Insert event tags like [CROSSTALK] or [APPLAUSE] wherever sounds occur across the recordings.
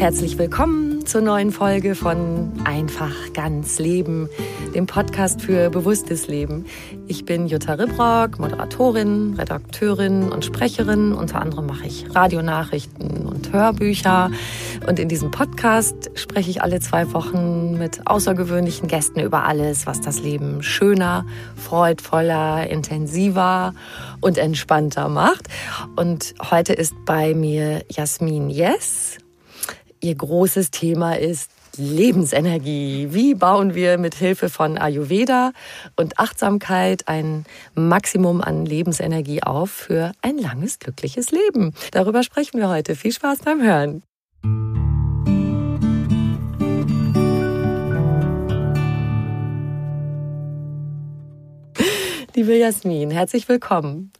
Herzlich willkommen zur neuen Folge von Einfach ganz Leben, dem Podcast für bewusstes Leben. Ich bin Jutta Ribrock, Moderatorin, Redakteurin und Sprecherin. Unter anderem mache ich Radionachrichten und Hörbücher. Und in diesem Podcast spreche ich alle zwei Wochen mit außergewöhnlichen Gästen über alles, was das Leben schöner, freudvoller, intensiver und entspannter macht. Und heute ist bei mir Jasmin Yes. Ihr großes Thema ist Lebensenergie. Wie bauen wir mit Hilfe von Ayurveda und Achtsamkeit ein Maximum an Lebensenergie auf für ein langes, glückliches Leben? Darüber sprechen wir heute. Viel Spaß beim Hören. Liebe Jasmin, herzlich willkommen.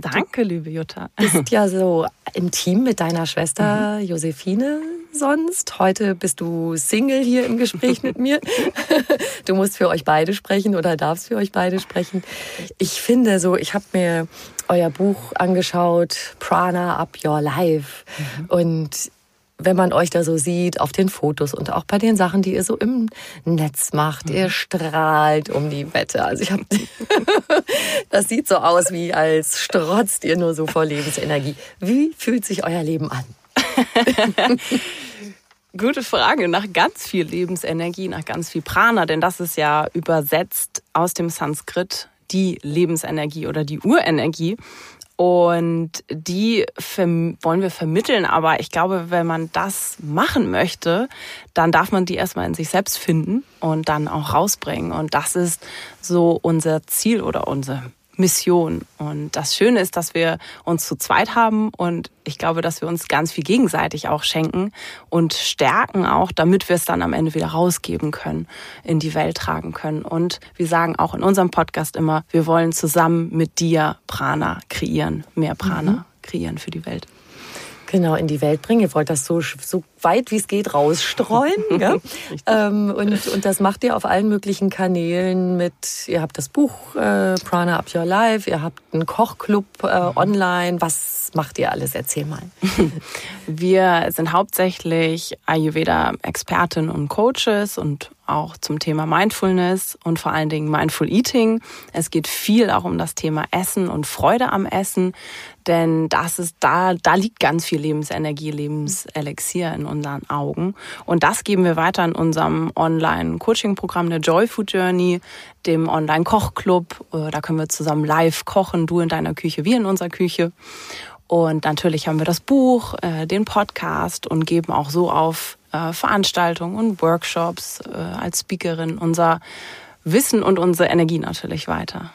Danke, liebe Jutta. Du bist ja so intim mit deiner Schwester mhm. Josephine sonst. Heute bist du Single hier im Gespräch mit mir. Du musst für euch beide sprechen oder darfst für euch beide sprechen. Ich finde so, ich habe mir euer Buch angeschaut, Prana Up Your Life. Mhm. Und wenn man euch da so sieht auf den Fotos und auch bei den Sachen, die ihr so im Netz macht, ihr mhm. strahlt um die Wette. Also ich habe, [LAUGHS] das sieht so aus, wie als strotzt ihr nur so vor Lebensenergie. Wie fühlt sich euer Leben an? [LAUGHS] Gute Frage. Nach ganz viel Lebensenergie, nach ganz viel Prana, denn das ist ja übersetzt aus dem Sanskrit die Lebensenergie oder die Urenergie. Und die wollen wir vermitteln. Aber ich glaube, wenn man das machen möchte, dann darf man die erstmal in sich selbst finden und dann auch rausbringen. Und das ist so unser Ziel oder unser Mission. Und das Schöne ist, dass wir uns zu zweit haben und ich glaube, dass wir uns ganz viel gegenseitig auch schenken und stärken auch, damit wir es dann am Ende wieder rausgeben können, in die Welt tragen können. Und wir sagen auch in unserem Podcast immer, wir wollen zusammen mit dir Prana kreieren, mehr Prana mhm. kreieren für die Welt genau in die Welt bringen. Ihr wollt das so, so weit wie es geht rausstreuen. [LAUGHS] ja? ähm, und, und das macht ihr auf allen möglichen Kanälen mit, ihr habt das Buch äh, Prana Up Your Life, ihr habt einen Kochclub äh, mhm. online. Was macht ihr alles? Erzähl mal. [LAUGHS] Wir sind hauptsächlich Ayurveda-Experten und Coaches und auch zum Thema Mindfulness und vor allen Dingen Mindful Eating. Es geht viel auch um das Thema Essen und Freude am Essen, denn das ist da, da liegt ganz viel Lebensenergie, Lebenselixier in unseren Augen. Und das geben wir weiter in unserem Online-Coaching-Programm der Joy Food Journey, dem Online-Kochclub. Äh, da können wir zusammen live kochen, du in deiner Küche, wir in unserer Küche. Und natürlich haben wir das Buch, äh, den Podcast und geben auch so auf äh, Veranstaltungen und Workshops als Speakerin unser Wissen und unsere Energie natürlich weiter.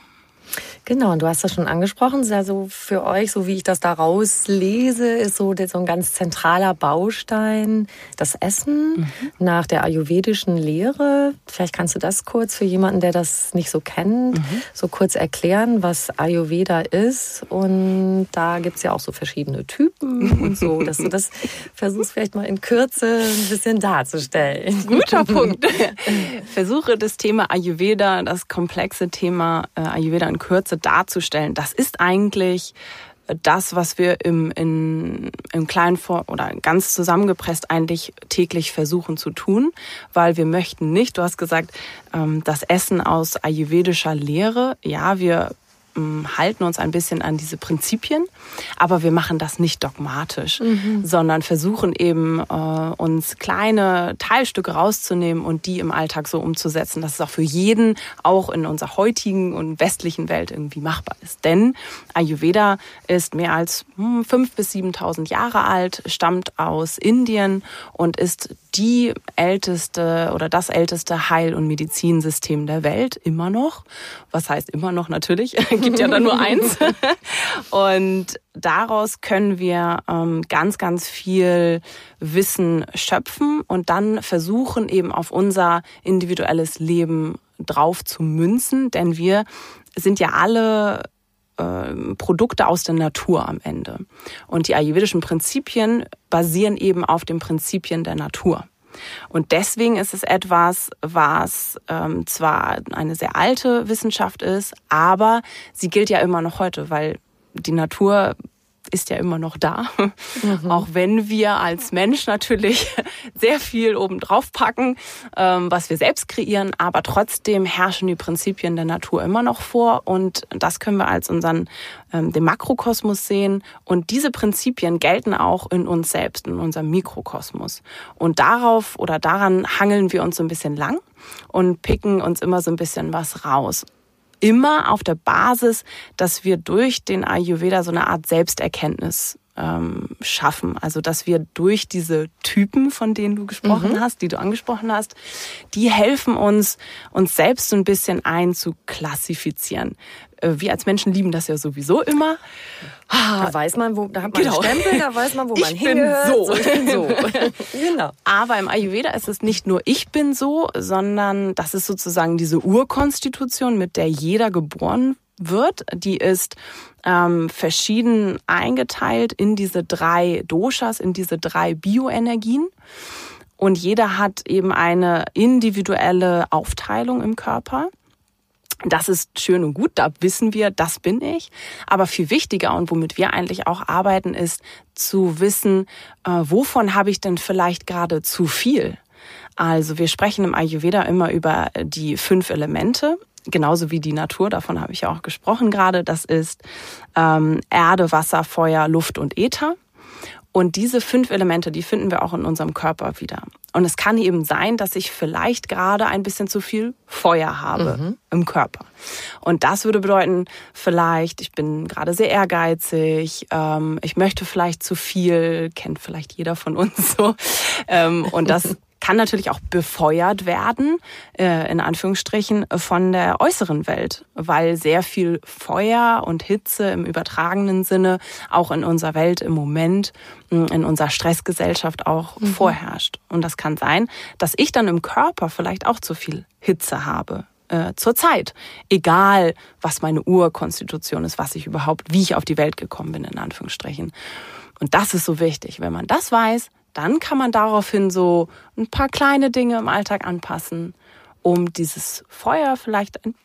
Genau, und du hast das schon angesprochen, also für euch, so wie ich das da rauslese, ist so, so ein ganz zentraler Baustein das Essen mhm. nach der ayurvedischen Lehre. Vielleicht kannst du das kurz für jemanden, der das nicht so kennt, mhm. so kurz erklären, was Ayurveda ist. Und da gibt's ja auch so verschiedene Typen und so, dass du das [LAUGHS] versuchst vielleicht mal in Kürze ein bisschen darzustellen. Guter [LAUGHS] Punkt. Versuche das Thema Ayurveda, das komplexe Thema äh, Ayurveda in Kürze darzustellen. Das ist eigentlich das, was wir im, in, im kleinen Vor oder ganz zusammengepresst eigentlich täglich versuchen zu tun, weil wir möchten nicht, du hast gesagt, ähm, das Essen aus ayurvedischer Lehre, ja, wir halten uns ein bisschen an diese Prinzipien, aber wir machen das nicht dogmatisch, mhm. sondern versuchen eben äh, uns kleine Teilstücke rauszunehmen und die im Alltag so umzusetzen, dass es auch für jeden, auch in unserer heutigen und westlichen Welt irgendwie machbar ist. Denn Ayurveda ist mehr als hm, 5.000 bis 7.000 Jahre alt, stammt aus Indien und ist die älteste oder das älteste Heil- und Medizinsystem der Welt, immer noch. Was heißt immer noch natürlich? [LAUGHS] Gibt ja dann nur eins. [LAUGHS] Und daraus können wir ähm, ganz, ganz viel Wissen schöpfen und dann versuchen eben auf unser individuelles Leben drauf zu münzen, denn wir sind ja alle ähm, Produkte aus der Natur am Ende. Und die ayurvedischen Prinzipien basieren eben auf den Prinzipien der Natur. Und deswegen ist es etwas, was ähm, zwar eine sehr alte Wissenschaft ist, aber sie gilt ja immer noch heute, weil die Natur ist ja immer noch da. Mhm. Auch wenn wir als Mensch natürlich [LAUGHS] sehr viel obendrauf packen, ähm, was wir selbst kreieren, aber trotzdem herrschen die Prinzipien der Natur immer noch vor und das können wir als unseren, ähm, den Makrokosmos sehen und diese Prinzipien gelten auch in uns selbst, in unserem Mikrokosmos. Und darauf oder daran hangeln wir uns so ein bisschen lang und picken uns immer so ein bisschen was raus immer auf der Basis, dass wir durch den Ayurveda so eine Art Selbsterkenntnis ähm, schaffen. Also dass wir durch diese Typen, von denen du gesprochen mhm. hast, die du angesprochen hast, die helfen uns, uns selbst so ein bisschen einzuklassifizieren. Äh, wir als Menschen lieben das ja sowieso immer. Da weiß man, wo, da hat man genau. Stempel, da weiß man, wo [LAUGHS] man ich hingehört. Bin so. so. Ich bin so. [LAUGHS] genau. Aber im Ayurveda ist es nicht nur ich bin so, sondern das ist sozusagen diese Urkonstitution, mit der jeder geboren wird. Die ist ähm, verschieden eingeteilt in diese drei Doshas, in diese drei Bioenergien. Und jeder hat eben eine individuelle Aufteilung im Körper. Das ist schön und gut, da wissen wir, das bin ich. Aber viel wichtiger und womit wir eigentlich auch arbeiten, ist zu wissen, äh, wovon habe ich denn vielleicht gerade zu viel? Also wir sprechen im Ayurveda immer über die fünf Elemente, genauso wie die Natur, davon habe ich ja auch gesprochen gerade. Das ist ähm, Erde, Wasser, Feuer, Luft und Äther. Und diese fünf Elemente, die finden wir auch in unserem Körper wieder. Und es kann eben sein, dass ich vielleicht gerade ein bisschen zu viel Feuer habe mhm. im Körper. Und das würde bedeuten, vielleicht, ich bin gerade sehr ehrgeizig, ähm, ich möchte vielleicht zu viel, kennt vielleicht jeder von uns so. Ähm, und das [LAUGHS] kann natürlich auch befeuert werden, äh, in Anführungsstrichen, von der äußeren Welt, weil sehr viel Feuer und Hitze im übertragenen Sinne auch in unserer Welt im Moment, in unserer Stressgesellschaft auch mhm. vorherrscht. Und das kann sein, dass ich dann im Körper vielleicht auch zu viel Hitze habe äh, zur Zeit. Egal, was meine Urkonstitution ist, was ich überhaupt, wie ich auf die Welt gekommen bin, in Anführungsstrichen. Und das ist so wichtig. Wenn man das weiß, dann kann man daraufhin so ein paar kleine Dinge im Alltag anpassen, um dieses Feuer vielleicht ein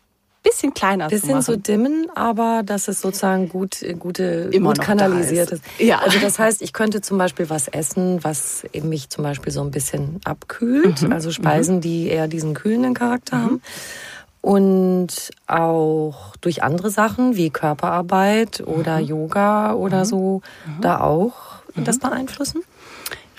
bisschen kleiner bisschen zu machen. Bisschen so dimmen, aber dass es sozusagen gut, gute, Immer gut kanalisiert ist. ist. Ja. Also das heißt, ich könnte zum Beispiel was essen, was eben mich zum Beispiel so ein bisschen abkühlt. Mhm. Also Speisen, mhm. die eher diesen kühlenden Charakter mhm. haben. Und auch durch andere Sachen wie Körperarbeit oder mhm. Yoga oder mhm. so mhm. da auch das beeinflussen?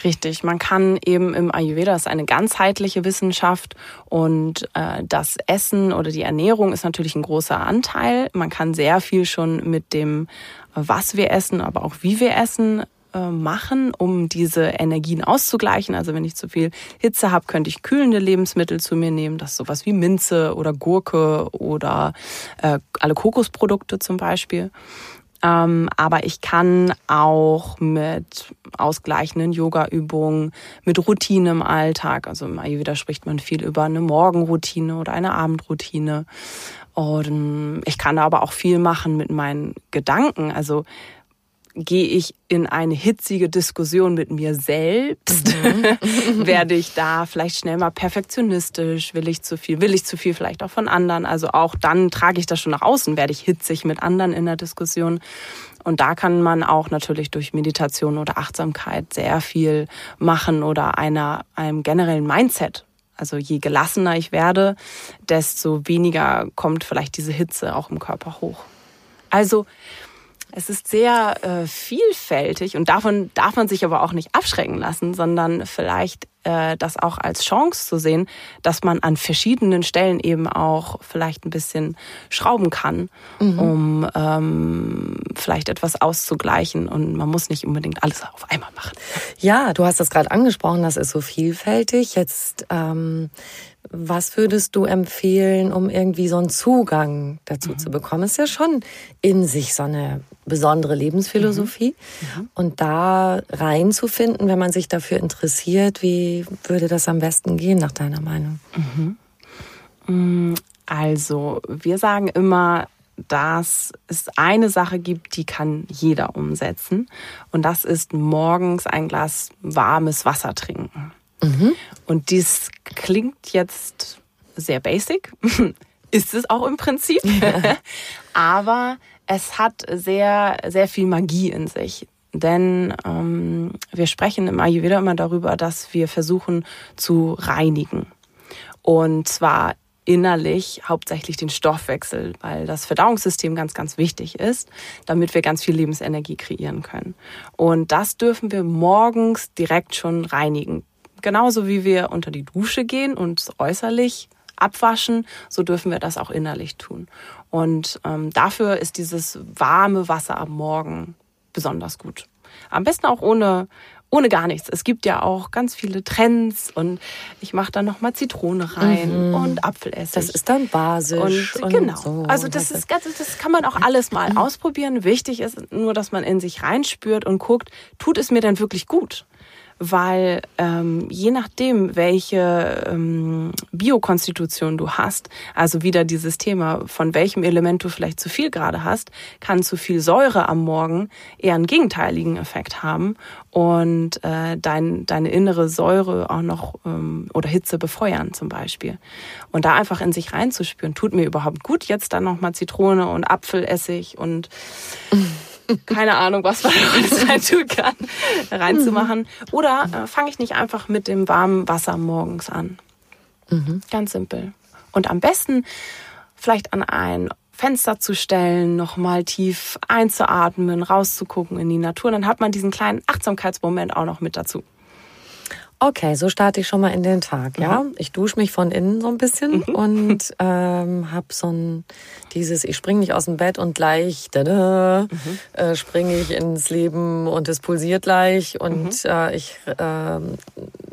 Richtig, man kann eben im Ayurveda, das ist eine ganzheitliche Wissenschaft und äh, das Essen oder die Ernährung ist natürlich ein großer Anteil. Man kann sehr viel schon mit dem, was wir essen, aber auch wie wir essen, äh, machen, um diese Energien auszugleichen. Also wenn ich zu viel Hitze habe, könnte ich kühlende Lebensmittel zu mir nehmen. Das ist sowas wie Minze oder Gurke oder äh, alle Kokosprodukte zum Beispiel. Ähm, aber ich kann auch mit ausgleichenden Yoga-Übungen, mit Routine im Alltag, also im Ayurveda spricht man viel über eine Morgenroutine oder eine Abendroutine. Und ich kann aber auch viel machen mit meinen Gedanken. Also gehe ich in eine hitzige Diskussion mit mir selbst? Mhm. [LAUGHS] [LAUGHS] Werde ich da vielleicht schnell mal perfektionistisch? Will ich zu viel? Will ich zu viel vielleicht auch von anderen? Also auch dann trage ich das schon nach außen, werde ich hitzig mit anderen in der Diskussion. Und da kann man auch natürlich durch Meditation oder Achtsamkeit sehr viel machen oder einer, einem generellen Mindset. Also je gelassener ich werde, desto weniger kommt vielleicht diese Hitze auch im Körper hoch. Also es ist sehr äh, vielfältig und davon darf man sich aber auch nicht abschrecken lassen, sondern vielleicht äh, das auch als Chance zu sehen, dass man an verschiedenen Stellen eben auch vielleicht ein bisschen schrauben kann, mhm. um ähm, vielleicht etwas auszugleichen und man muss nicht unbedingt alles auf einmal machen. Ja, du hast das gerade angesprochen, das ist so vielfältig. Jetzt ähm, was würdest du empfehlen, um irgendwie so einen Zugang dazu mhm. zu bekommen? Ist ja schon in sich so eine besondere Lebensphilosophie. Mhm. Mhm. Und da reinzufinden, wenn man sich dafür interessiert, wie würde das am besten gehen, nach deiner Meinung? Mhm. Mm, also, wir sagen immer, dass es eine Sache gibt, die kann jeder umsetzen. Und das ist morgens ein Glas warmes Wasser trinken. Mhm. Und dies klingt jetzt sehr basic, [LAUGHS] ist es auch im Prinzip, [LAUGHS] aber es hat sehr, sehr viel Magie in sich. Denn ähm, wir sprechen im Ayurveda immer darüber, dass wir versuchen zu reinigen. Und zwar innerlich hauptsächlich den Stoffwechsel, weil das Verdauungssystem ganz, ganz wichtig ist, damit wir ganz viel Lebensenergie kreieren können. Und das dürfen wir morgens direkt schon reinigen genauso wie wir unter die Dusche gehen und äußerlich abwaschen, so dürfen wir das auch innerlich tun. Und ähm, dafür ist dieses warme Wasser am Morgen besonders gut. Am besten auch ohne ohne gar nichts. Es gibt ja auch ganz viele Trends und ich mache da noch mal Zitrone rein mhm. und Apfelessig. Das ist dann basisch. Und, und genau. So. Also das ist ganz, das kann man auch alles mal mhm. ausprobieren. Wichtig ist nur, dass man in sich reinspürt und guckt, tut es mir denn wirklich gut? Weil ähm, je nachdem, welche ähm, Biokonstitution du hast, also wieder dieses Thema, von welchem Element du vielleicht zu viel gerade hast, kann zu viel Säure am Morgen eher einen gegenteiligen Effekt haben und äh, dein, deine innere Säure auch noch ähm, oder Hitze befeuern zum Beispiel. Und da einfach in sich reinzuspüren, tut mir überhaupt gut, jetzt dann nochmal Zitrone und Apfelessig und [LAUGHS] keine Ahnung, was man [LAUGHS] alles rein tun kann, reinzumachen. Oder äh, fange ich nicht einfach mit dem warmen Wasser morgens an? Mhm. Ganz simpel. Und am besten vielleicht an ein Fenster zu stellen, nochmal tief einzuatmen, rauszugucken in die Natur. Dann hat man diesen kleinen Achtsamkeitsmoment auch noch mit dazu. Okay, so starte ich schon mal in den Tag, ja. Mhm. Ich dusche mich von innen so ein bisschen mhm. und ähm, habe so ein dieses, ich springe nicht aus dem Bett und gleich mhm. äh, springe ich ins Leben und es pulsiert gleich und mhm. äh, ich äh,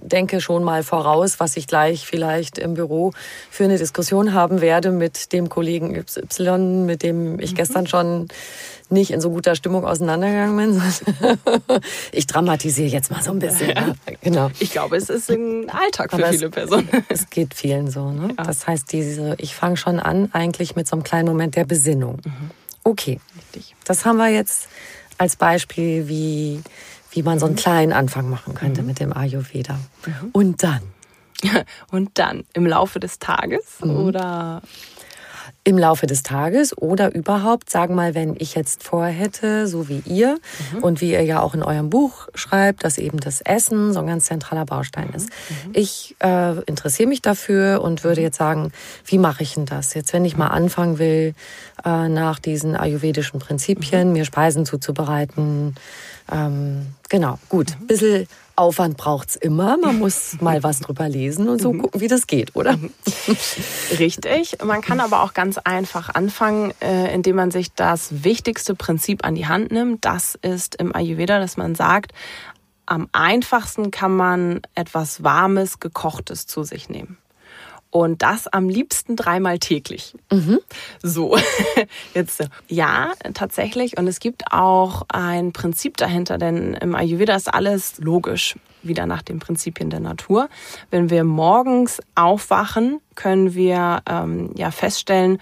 denke schon mal voraus, was ich gleich vielleicht im Büro für eine Diskussion haben werde mit dem Kollegen Y, mit dem ich mhm. gestern schon nicht in so guter Stimmung auseinandergegangen bin. [LAUGHS] ich dramatisiere jetzt mal so ein bisschen. Ja. Ne? Genau. Ich glaube, es ist ein Alltag für Aber viele es, Personen. Es geht vielen so. Ne? Ja. Das heißt, diese, ich fange schon an eigentlich mit so einem kleinen Moment der Besinnung. Mhm. Okay, Richtig. das haben wir jetzt als Beispiel, wie, wie man so einen mhm. kleinen Anfang machen könnte mhm. mit dem Ayurveda. Mhm. Und dann? [LAUGHS] Und dann im Laufe des Tages mhm. oder im Laufe des Tages oder überhaupt, sagen mal, wenn ich jetzt vorhätte, so wie ihr mhm. und wie ihr ja auch in eurem Buch schreibt, dass eben das Essen so ein ganz zentraler Baustein ist. Mhm. Ich äh, interessiere mich dafür und würde jetzt sagen, wie mache ich denn das? Jetzt, wenn ich mal anfangen will, äh, nach diesen ayurvedischen Prinzipien, mhm. mir Speisen zuzubereiten, ähm, genau, gut, mhm. bisschen Aufwand braucht's immer. Man muss [LAUGHS] mal was drüber lesen und so mhm. gucken, wie das geht, oder? Mhm. Richtig. Man kann aber auch ganz ganz einfach anfangen, äh, indem man sich das wichtigste Prinzip an die Hand nimmt. Das ist im Ayurveda, dass man sagt, am einfachsten kann man etwas Warmes, Gekochtes zu sich nehmen. Und das am liebsten dreimal täglich. Mhm. So, [LAUGHS] jetzt ja, tatsächlich. Und es gibt auch ein Prinzip dahinter, denn im Ayurveda ist alles logisch, wieder nach den Prinzipien der Natur. Wenn wir morgens aufwachen, können wir ähm, ja feststellen,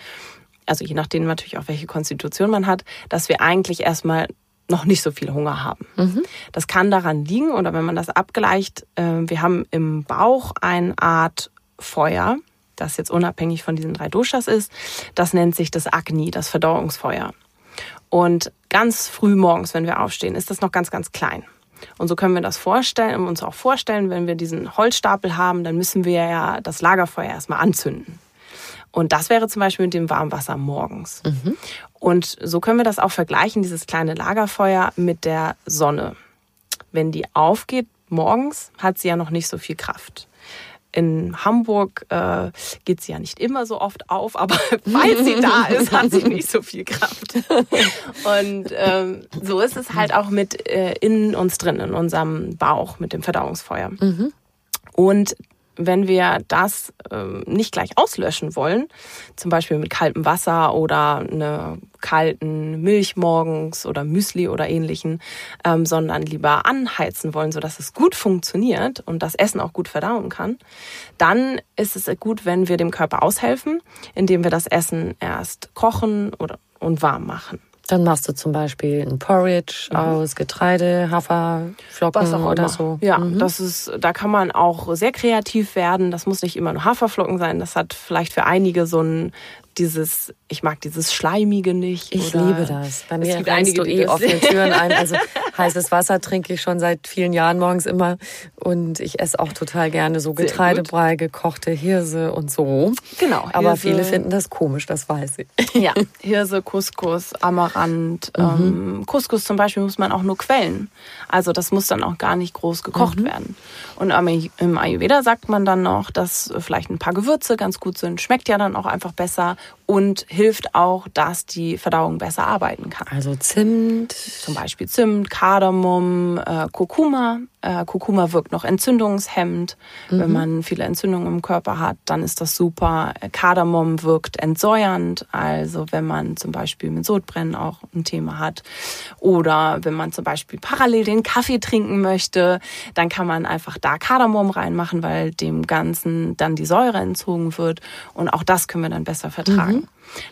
also je nachdem natürlich auch welche Konstitution man hat, dass wir eigentlich erstmal noch nicht so viel Hunger haben. Mhm. Das kann daran liegen, oder wenn man das abgleicht, äh, wir haben im Bauch eine Art Feuer, das jetzt unabhängig von diesen drei Doshas ist. Das nennt sich das Agni, das Verdauungsfeuer. Und ganz früh morgens, wenn wir aufstehen, ist das noch ganz, ganz klein. Und so können wir das vorstellen, uns auch vorstellen, wenn wir diesen Holzstapel haben, dann müssen wir ja das Lagerfeuer erstmal anzünden. Und das wäre zum Beispiel mit dem Warmwasser morgens. Mhm. Und so können wir das auch vergleichen, dieses kleine Lagerfeuer mit der Sonne. Wenn die aufgeht morgens, hat sie ja noch nicht so viel Kraft in Hamburg äh, geht sie ja nicht immer so oft auf, aber [LAUGHS] weil sie da [LAUGHS] ist, hat sie nicht so viel Kraft. Und ähm, so ist es halt auch mit äh, in uns drin, in unserem Bauch, mit dem Verdauungsfeuer. Mhm. Und wenn wir das ähm, nicht gleich auslöschen wollen, zum Beispiel mit kaltem Wasser oder eine kalten Milch morgens oder Müsli oder ähnlichen, ähm, sondern lieber anheizen wollen, sodass es gut funktioniert und das Essen auch gut verdauen kann, dann ist es gut, wenn wir dem Körper aushelfen, indem wir das Essen erst kochen oder und warm machen. Dann machst du zum Beispiel ein Porridge mhm. aus Getreide, Haferflocken oder so. Ja, mhm. das ist, da kann man auch sehr kreativ werden. Das muss nicht immer nur Haferflocken sein. Das hat vielleicht für einige so ein dieses, ich mag dieses Schleimige nicht. Ich liebe das. Bei mir rennst du eh offene Türen ein. Also [LAUGHS] heißes Wasser trinke ich schon seit vielen Jahren morgens immer. Und ich esse auch total gerne so Getreidebrei, gekochte Hirse und so. Genau. Hirse. Aber viele finden das komisch, das weiß ich. Ja, Hirse, Couscous, Amaranth. Mhm. Ähm, Couscous zum Beispiel muss man auch nur quellen. Also das muss dann auch gar nicht groß gekocht mhm. werden. Und im Ayurveda sagt man dann noch, dass vielleicht ein paar Gewürze ganz gut sind. Schmeckt ja dann auch einfach besser und hilft auch, dass die Verdauung besser arbeiten kann. Also Zimt. Zum Beispiel Zimt, Kardamom, äh, Kurkuma. Äh, Kurkuma wirkt noch entzündungshemmend. Mhm. Wenn man viele Entzündungen im Körper hat, dann ist das super. Kardamom wirkt entsäuernd. Also wenn man zum Beispiel mit Sodbrennen auch ein Thema hat oder wenn man zum Beispiel parallel den Kaffee trinken möchte, dann kann man einfach da Kardamom reinmachen, weil dem Ganzen dann die Säure entzogen wird. Und auch das können wir dann besser vertragen. Mhm.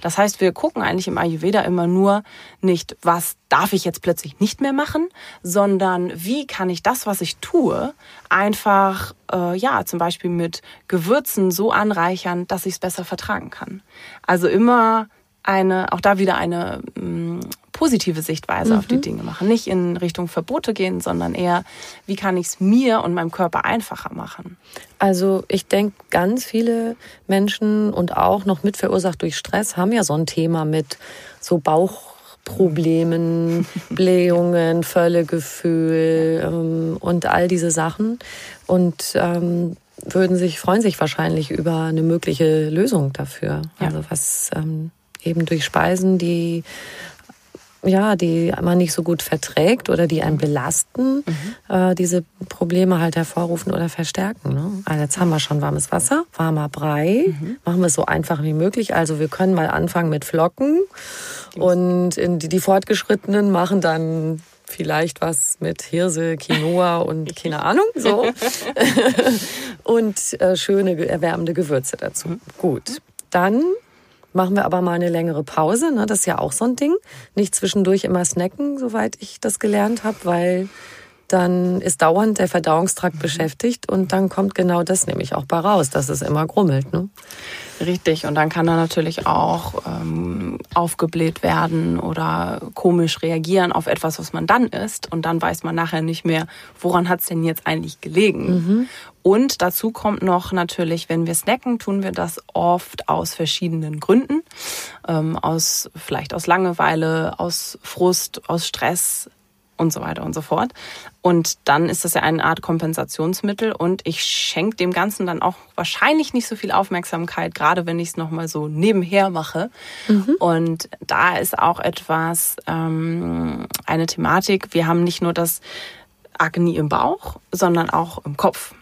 Das heißt, wir gucken eigentlich im Ayurveda immer nur nicht, was darf ich jetzt plötzlich nicht mehr machen, sondern wie kann ich das, was ich tue, einfach, äh, ja, zum Beispiel mit Gewürzen so anreichern, dass ich es besser vertragen kann. Also immer eine, auch da wieder eine mh, mm, positive Sichtweise mhm. auf die mhm. Dinge machen. Nicht in Richtung Verbote gehen, sondern eher, wie kann ich es mir und meinem Körper einfacher machen. Also ich denke, ganz viele Menschen und auch noch mit verursacht durch Stress haben ja so ein Thema mit so Bauchproblemen, [LAUGHS] Blähungen, Völlegefühl ähm, und all diese Sachen. Und ähm, würden sich, freuen sich wahrscheinlich über eine mögliche Lösung dafür. Ja. Also was ähm, eben durch Speisen, die ja, die man nicht so gut verträgt oder die einen belasten, mhm. äh, diese Probleme halt hervorrufen oder verstärken. Ne? Also jetzt haben wir schon warmes Wasser, warmer Brei. Mhm. Machen wir es so einfach wie möglich. Also wir können mal anfangen mit Flocken und die, die Fortgeschrittenen machen dann vielleicht was mit Hirse, Quinoa [LAUGHS] und keine Ahnung so [LAUGHS] [LAUGHS] und äh, schöne erwärmende Gewürze dazu. Mhm. Gut, dann machen wir aber mal eine längere Pause. Ne? Das ist ja auch so ein Ding. Nicht zwischendurch immer snacken, soweit ich das gelernt habe, weil dann ist dauernd der Verdauungstrakt mhm. beschäftigt und dann kommt genau das nämlich auch bei raus, dass es immer grummelt. Ne? Richtig, und dann kann er natürlich auch ähm, aufgebläht werden oder komisch reagieren auf etwas, was man dann isst. Und dann weiß man nachher nicht mehr, woran hat es denn jetzt eigentlich gelegen. Mhm. Und dazu kommt noch natürlich, wenn wir snacken, tun wir das oft aus verschiedenen Gründen. Ähm, aus vielleicht aus Langeweile, aus Frust, aus Stress, und so weiter und so fort. Und dann ist das ja eine Art Kompensationsmittel und ich schenke dem Ganzen dann auch wahrscheinlich nicht so viel Aufmerksamkeit, gerade wenn ich es nochmal so nebenher mache. Mhm. Und da ist auch etwas, ähm, eine Thematik. Wir haben nicht nur das Agni im Bauch, sondern auch im Kopf.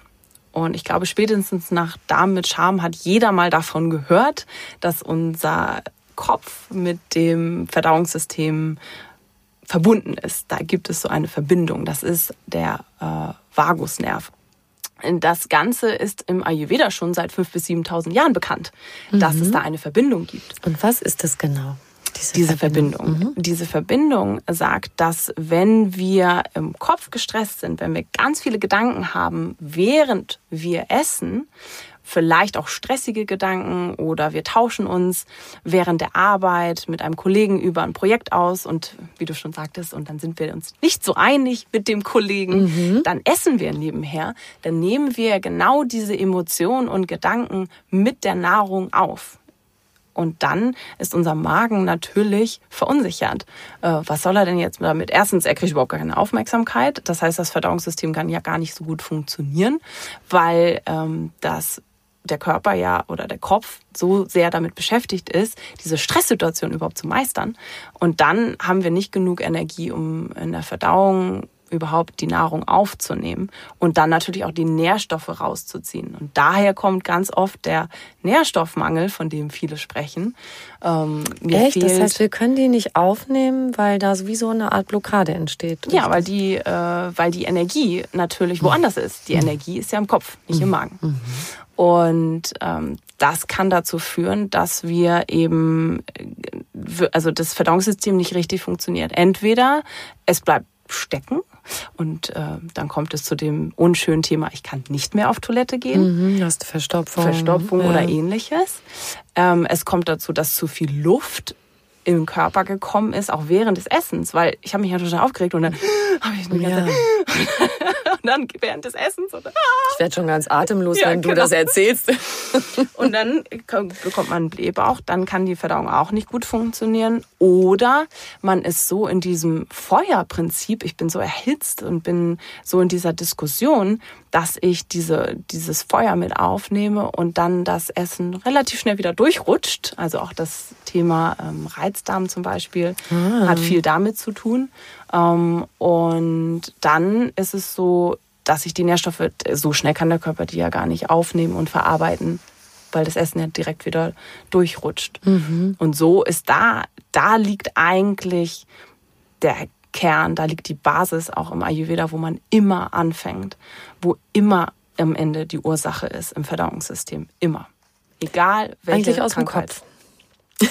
Und ich glaube, spätestens nach Darm mit Scham hat jeder mal davon gehört, dass unser Kopf mit dem Verdauungssystem verbunden ist. Da gibt es so eine Verbindung. Das ist der äh, Vagusnerv. Das Ganze ist im Ayurveda schon seit 5.000 bis 7.000 Jahren bekannt, mhm. dass es mhm. da eine Verbindung gibt. Und was ist das genau? Diese, diese Verbindung. Verbindung. Mhm. Diese Verbindung sagt, dass wenn wir im Kopf gestresst sind, wenn wir ganz viele Gedanken haben, während wir essen, vielleicht auch stressige Gedanken oder wir tauschen uns während der Arbeit mit einem Kollegen über ein Projekt aus und wie du schon sagtest, und dann sind wir uns nicht so einig mit dem Kollegen, mhm. dann essen wir nebenher, dann nehmen wir genau diese Emotionen und Gedanken mit der Nahrung auf. Und dann ist unser Magen natürlich verunsichert. Äh, was soll er denn jetzt damit? Erstens, er kriegt überhaupt keine Aufmerksamkeit. Das heißt, das Verdauungssystem kann ja gar nicht so gut funktionieren, weil ähm, das der Körper ja oder der Kopf so sehr damit beschäftigt ist, diese Stresssituation überhaupt zu meistern. Und dann haben wir nicht genug Energie, um in der Verdauung überhaupt die Nahrung aufzunehmen und dann natürlich auch die Nährstoffe rauszuziehen. Und daher kommt ganz oft der Nährstoffmangel, von dem viele sprechen. Ähm, Echt? das heißt, wir können die nicht aufnehmen, weil da sowieso eine Art Blockade entsteht. Ja, weil die, äh, weil die Energie natürlich woanders ist. Die mhm. Energie ist ja im Kopf, nicht im mhm. Magen. Mhm. Und ähm, das kann dazu führen, dass wir eben, also das Verdauungssystem nicht richtig funktioniert. Entweder es bleibt stecken und äh, dann kommt es zu dem unschönen Thema, ich kann nicht mehr auf Toilette gehen. Mhm, hast Verstopfung. Verstopfung ja. oder ähnliches. Ähm, es kommt dazu, dass zu viel Luft im Körper gekommen ist, auch während des Essens, weil ich habe mich ja total aufgeregt und dann [LAUGHS] habe ich eine ganze ja. [LAUGHS] und dann während des Essens und dann, ich werde schon ganz atemlos, ja, wenn genau. du das erzählst. [LAUGHS] und dann bekommt man einen Blähbauch, dann kann die Verdauung auch nicht gut funktionieren oder man ist so in diesem Feuerprinzip, ich bin so erhitzt und bin so in dieser Diskussion, dass ich diese, dieses Feuer mit aufnehme und dann das Essen relativ schnell wieder durchrutscht. Also auch das Thema ähm, Reizdarm zum Beispiel ah. hat viel damit zu tun. Ähm, und dann ist es so, dass sich die Nährstoffe, so schnell kann der Körper die ja gar nicht aufnehmen und verarbeiten, weil das Essen ja direkt wieder durchrutscht. Mhm. Und so ist da, da liegt eigentlich der Kern, da liegt die Basis auch im Ayurveda, wo man immer anfängt, wo immer am Ende die Ursache ist im Verdauungssystem. Immer. Egal welche Eigentlich aus Krankheit. dem Kopf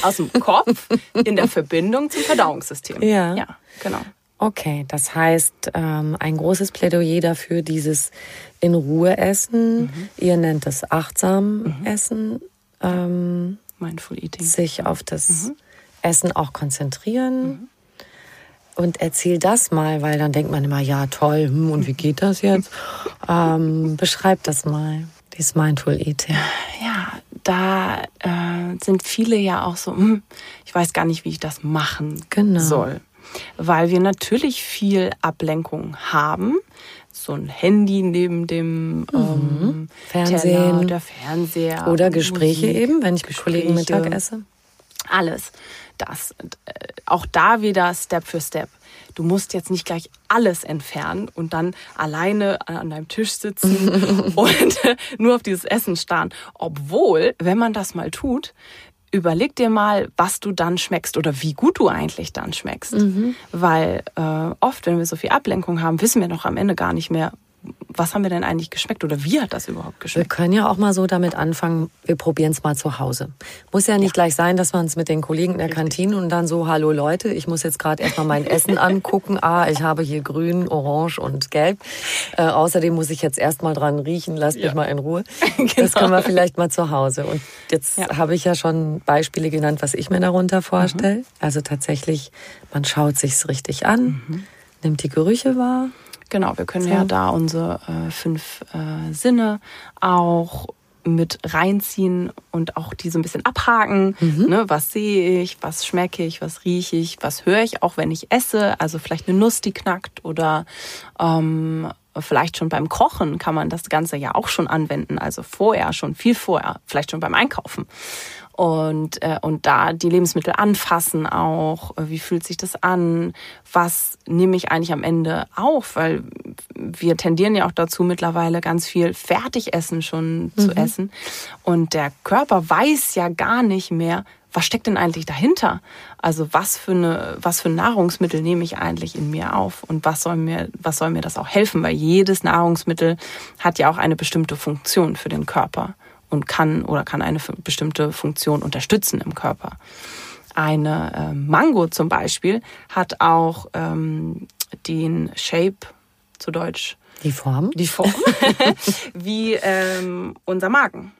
aus dem Kopf in der Verbindung zum Verdauungssystem. Ja. Ja, genau. Okay, das heißt, ähm, ein großes Plädoyer dafür, dieses in Ruhe essen. Mhm. Ihr nennt es achtsam mhm. essen. Ähm, Mindful Eating. Sich auf das mhm. Essen auch konzentrieren. Mhm. Und erzähl das mal, weil dann denkt man immer, ja toll, hm, und wie geht das jetzt? [LAUGHS] ähm, beschreib das mal, dieses Mindful Eating. Ja, da äh, sind viele ja auch so, hm, ich weiß gar nicht, wie ich das machen genau. soll weil wir natürlich viel Ablenkung haben. So ein Handy neben dem mhm. ähm, Fernsehen, Teller, der Fernseher oder Gespräche Musik, eben, wenn ich mit Kollegen Mittag esse. Alles. Das äh, auch da wieder Step für Step. Du musst jetzt nicht gleich alles entfernen und dann alleine an deinem Tisch sitzen [LAUGHS] und [LAUGHS] nur auf dieses Essen starren. Obwohl, wenn man das mal tut, überleg dir mal, was du dann schmeckst oder wie gut du eigentlich dann schmeckst. Mhm. Weil äh, oft, wenn wir so viel Ablenkung haben, wissen wir noch am Ende gar nicht mehr, was haben wir denn eigentlich geschmeckt oder wie hat das überhaupt geschmeckt? Wir können ja auch mal so damit anfangen, wir probieren es mal zu Hause. Muss ja nicht ja. gleich sein, dass man es mit den Kollegen in der. Kantine und dann so, hallo Leute, ich muss jetzt gerade erstmal mein Essen [LAUGHS] angucken. Ah, ich habe hier grün, orange und gelb. Äh, außerdem muss ich jetzt erstmal dran riechen, lasst ja. mich mal in Ruhe. genau. [LAUGHS] Das können wir vielleicht mal zu Hause. Und jetzt ja. habe ich ja schon Beispiele genannt, was ich mir darunter vorstelle. Mhm. Also tatsächlich, man schaut sich's richtig an, mhm. nimmt die Gerüche wahr Genau, wir können so. ja da unsere äh, fünf äh, Sinne auch mit reinziehen und auch die so ein bisschen abhaken. Mhm. Ne, was sehe ich, was schmecke ich, was rieche ich, was höre ich, auch wenn ich esse. Also vielleicht eine Nuss, die knackt oder ähm, vielleicht schon beim Kochen kann man das Ganze ja auch schon anwenden. Also vorher, schon viel vorher, vielleicht schon beim Einkaufen und, äh, und da die Lebensmittel anfassen auch. Äh, wie fühlt sich das an? Was nehme ich eigentlich am Ende auf? Weil wir tendieren ja auch dazu, mittlerweile ganz viel Fertigessen schon mhm. zu essen. Und der Körper weiß ja gar nicht mehr, was steckt denn eigentlich dahinter? Also was für eine, was für Nahrungsmittel nehme ich eigentlich in mir auf und was soll mir, was soll mir das auch helfen? Weil jedes Nahrungsmittel hat ja auch eine bestimmte Funktion für den Körper und kann oder kann eine bestimmte Funktion unterstützen im Körper. Eine äh, Mango zum Beispiel hat auch ähm, den Shape zu Deutsch. Die Form? Die Form, [LAUGHS] wie ähm, unser Magen.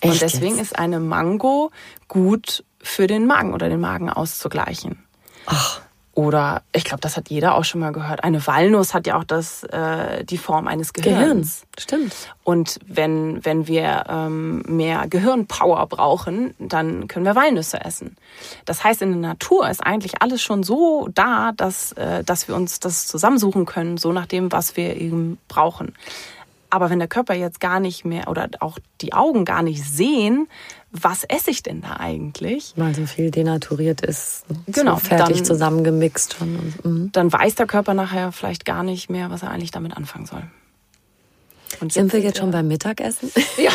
Echt und deswegen jetzt? ist eine Mango gut für den Magen oder den Magen auszugleichen. Ach. Oder ich glaube, das hat jeder auch schon mal gehört. Eine Walnuss hat ja auch das, äh, die Form eines Gehirns. Gehirns. Stimmt. Und wenn, wenn wir ähm, mehr Gehirnpower brauchen, dann können wir Walnüsse essen. Das heißt, in der Natur ist eigentlich alles schon so da, dass, äh, dass wir uns das zusammensuchen können, so nach dem, was wir eben brauchen. Aber wenn der Körper jetzt gar nicht mehr oder auch die Augen gar nicht sehen, was esse ich denn da eigentlich? Weil so viel denaturiert ist, genau, so fertig dann, zusammengemixt schon. Und, mhm. Dann weiß der Körper nachher vielleicht gar nicht mehr, was er eigentlich damit anfangen soll. Und sind wir jetzt schon beim Mittagessen? [LAUGHS] Ja,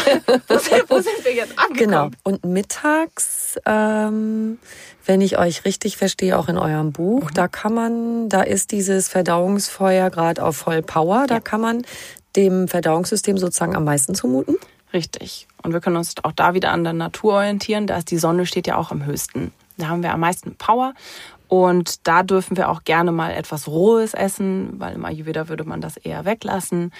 wo sind, wo sind wir jetzt angekommen? Genau. Und mittags, ähm, wenn ich euch richtig verstehe, auch in eurem Buch, mhm. da kann man, da ist dieses Verdauungsfeuer gerade auf Vollpower, da ja. kann man dem Verdauungssystem sozusagen am meisten zumuten. Richtig. Und wir können uns auch da wieder an der Natur orientieren. Da ist die Sonne steht ja auch am höchsten. Da haben wir am meisten Power. Und da dürfen wir auch gerne mal etwas Rohes essen, weil im Ayurveda würde man das eher weglassen.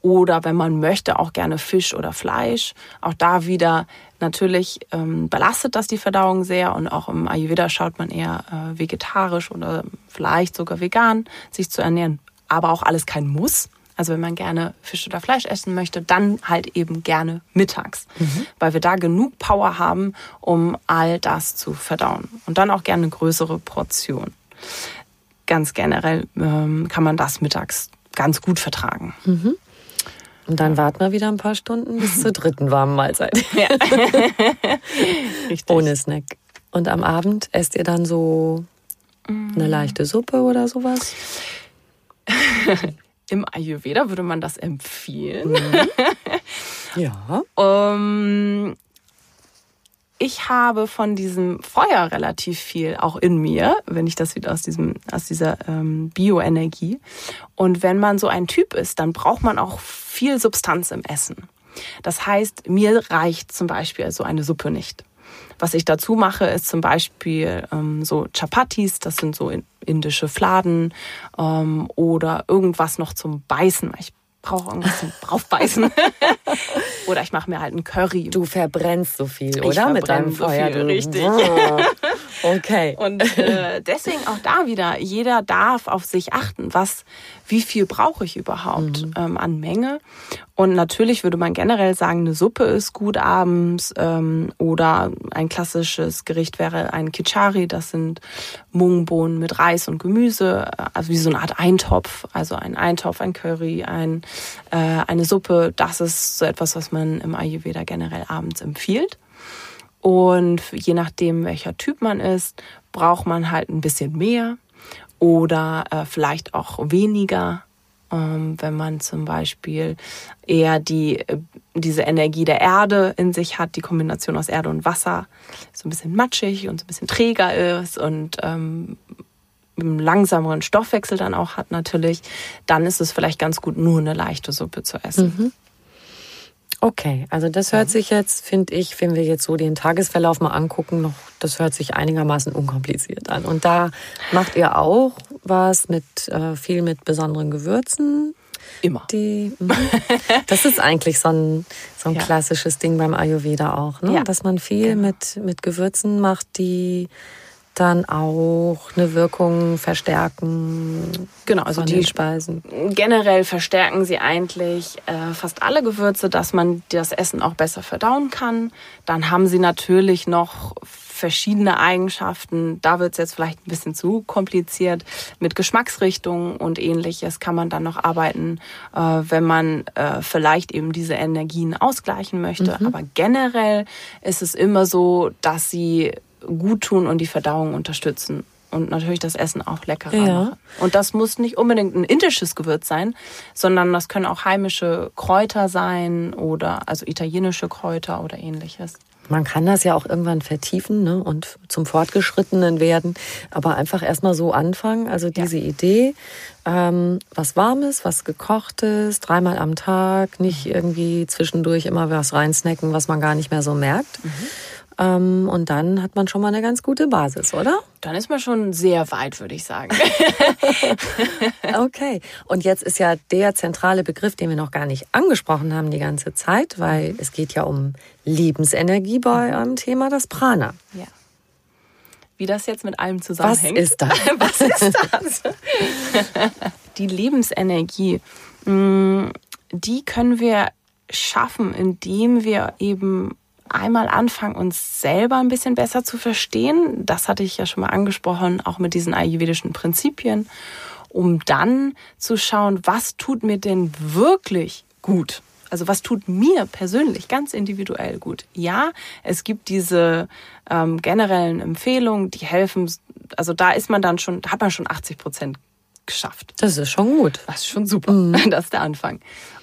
Oder wenn man möchte, auch gerne Fisch oder Fleisch. Auch da wieder natürlich ähm, belastet das die Verdauung sehr. Und auch im Ayurveda schaut man eher äh, vegetarisch oder vielleicht sogar vegan sich zu ernähren. Aber auch alles kein Muss. Also wenn man gerne Fisch oder Fleisch essen möchte, dann halt eben gerne mittags, mhm. weil wir da genug Power haben, um all das zu verdauen. Und dann auch gerne eine größere Portion. Ganz generell ähm, kann man das mittags ganz gut vertragen. Mhm. Und dann warten wir wieder ein paar Stunden bis zur dritten warmen Mahlzeit. [LAUGHS] Ja. [LAUGHS] Ohne Snack. Und am Abend esst ihr dann so eine leichte Suppe oder sowas? [LAUGHS] Im Ayurveda würde man das empfehlen. Mhm. [LAUGHS] Ja. um, ich habe von diesem Feuer relativ viel auch in mir, wenn ich das wieder aus diesem aus dieser ähm, Bioenergie. Und wenn man so ein Typ ist, dann braucht man auch viel Substanz im Essen. Das heißt, mir reicht zum Beispiel so eine Suppe nicht. Was ich dazu mache, ist zum Beispiel ähm, so Chapatis, das sind so indische Fladen ähm, oder irgendwas noch zum Beißen. Ich brauche irgendwas zum [LAUGHS] draufbeißen. oder ich mache mir halt einen Curry. Du verbrennst so viel, oder? Mit deinem so Feuer. Viel, richtig. [LAUGHS] okay. Und äh, deswegen auch da wieder, jeder darf auf sich achten, was wie viel brauche ich überhaupt mhm. ähm, an Menge. Und natürlich würde man generell sagen, eine Suppe ist gut abends ähm, oder ein klassisches Gericht wäre ein Kichari, das sind Mungbohnen mit Reis und Gemüse, äh, also wie so eine Art Eintopf, also ein Eintopf, ein Curry, ein, äh, eine Suppe. Das ist so etwas, was man im Ayurveda generell abends empfiehlt. Und je nachdem, welcher Typ man ist, braucht man halt ein bisschen mehr oder äh, vielleicht auch weniger, ähm, wenn man zum Beispiel eher die, äh, diese Energie der Erde in sich hat, die Kombination aus Erde und Wasser, so ein bisschen matschig und so ein bisschen träger ist und ähm, einen langsameren Stoffwechsel dann auch hat natürlich, dann ist es vielleicht ganz gut, nur eine leichte Suppe zu essen. Mhm. Okay, also das hört sich jetzt, finde ich, wenn wir jetzt so den Tagesverlauf mal angucken, noch, das hört sich einigermaßen unkompliziert an. Und da macht ihr auch was mit äh, viel mit besonderen Gewürzen. Immer. Die, mhm. das ist eigentlich so ein, so ein ja. klassisches Ding beim Ayurveda auch, ne? Ja. dass man viel ja. mit, mit Gewürzen macht, die dann auch eine Wirkung verstärken. Genau, also die Speisen. Generell verstärken sie eigentlich äh, fast alle Gewürze, dass man das Essen auch besser verdauen kann. Dann haben sie natürlich noch verschiedene Eigenschaften. Da wird es jetzt vielleicht ein bisschen zu kompliziert. Mit Geschmacksrichtungen und ähnliches kann man dann noch arbeiten, äh, wenn man äh, vielleicht eben diese Energien ausgleichen möchte. Mhm. Aber generell ist es immer so, dass sie gut tun und die Verdauung unterstützen und natürlich das Essen auch leckerer ja. machen. Und das muss nicht unbedingt ein indisches Gewürz sein, sondern das können auch heimische Kräuter sein oder also italienische Kräuter oder ähnliches. Man kann das ja auch irgendwann vertiefen ne, und zum Fortgeschrittenen werden, aber einfach erstmal so anfangen. Also diese ja. Idee, ähm, was warmes, was gekochtes, dreimal am Tag, nicht mhm. irgendwie zwischendurch immer was reinsnacken, was man gar nicht mehr so merkt. Mhm. Ähm, und dann hat man schon mal eine ganz gute Basis, oder? Dann ist man schon sehr weit, würde ich sagen. [LAUGHS] okay. Und jetzt ist ja der zentrale Begriff, den wir noch gar nicht angesprochen haben die ganze Zeit, weil es geht ja um Lebensenergie bei mhm. eurem Thema, das Prana. Ja. Wie das jetzt mit allem zusammenhängt. [LAUGHS] Was ist das? Was ist das? die Lebensenergie, mm, die können wir schaffen, indem wir eben einmal anfangen, uns selber ein bisschen besser zu verstehen. Das hatte ich ja schon mal angesprochen, auch mit diesen ayurvedischen Prinzipien, um dann zu schauen, was tut mir denn wirklich gut? Also was tut mir persönlich ganz individuell gut? Ja, es gibt diese ähm, generellen Empfehlungen, die helfen. Also da ist man dann schon, da hat man schon 80 Prozent geschafft. Das ist schon gut. Das ist schon super. Mhm. [LAUGHS] Das ist der Anfang.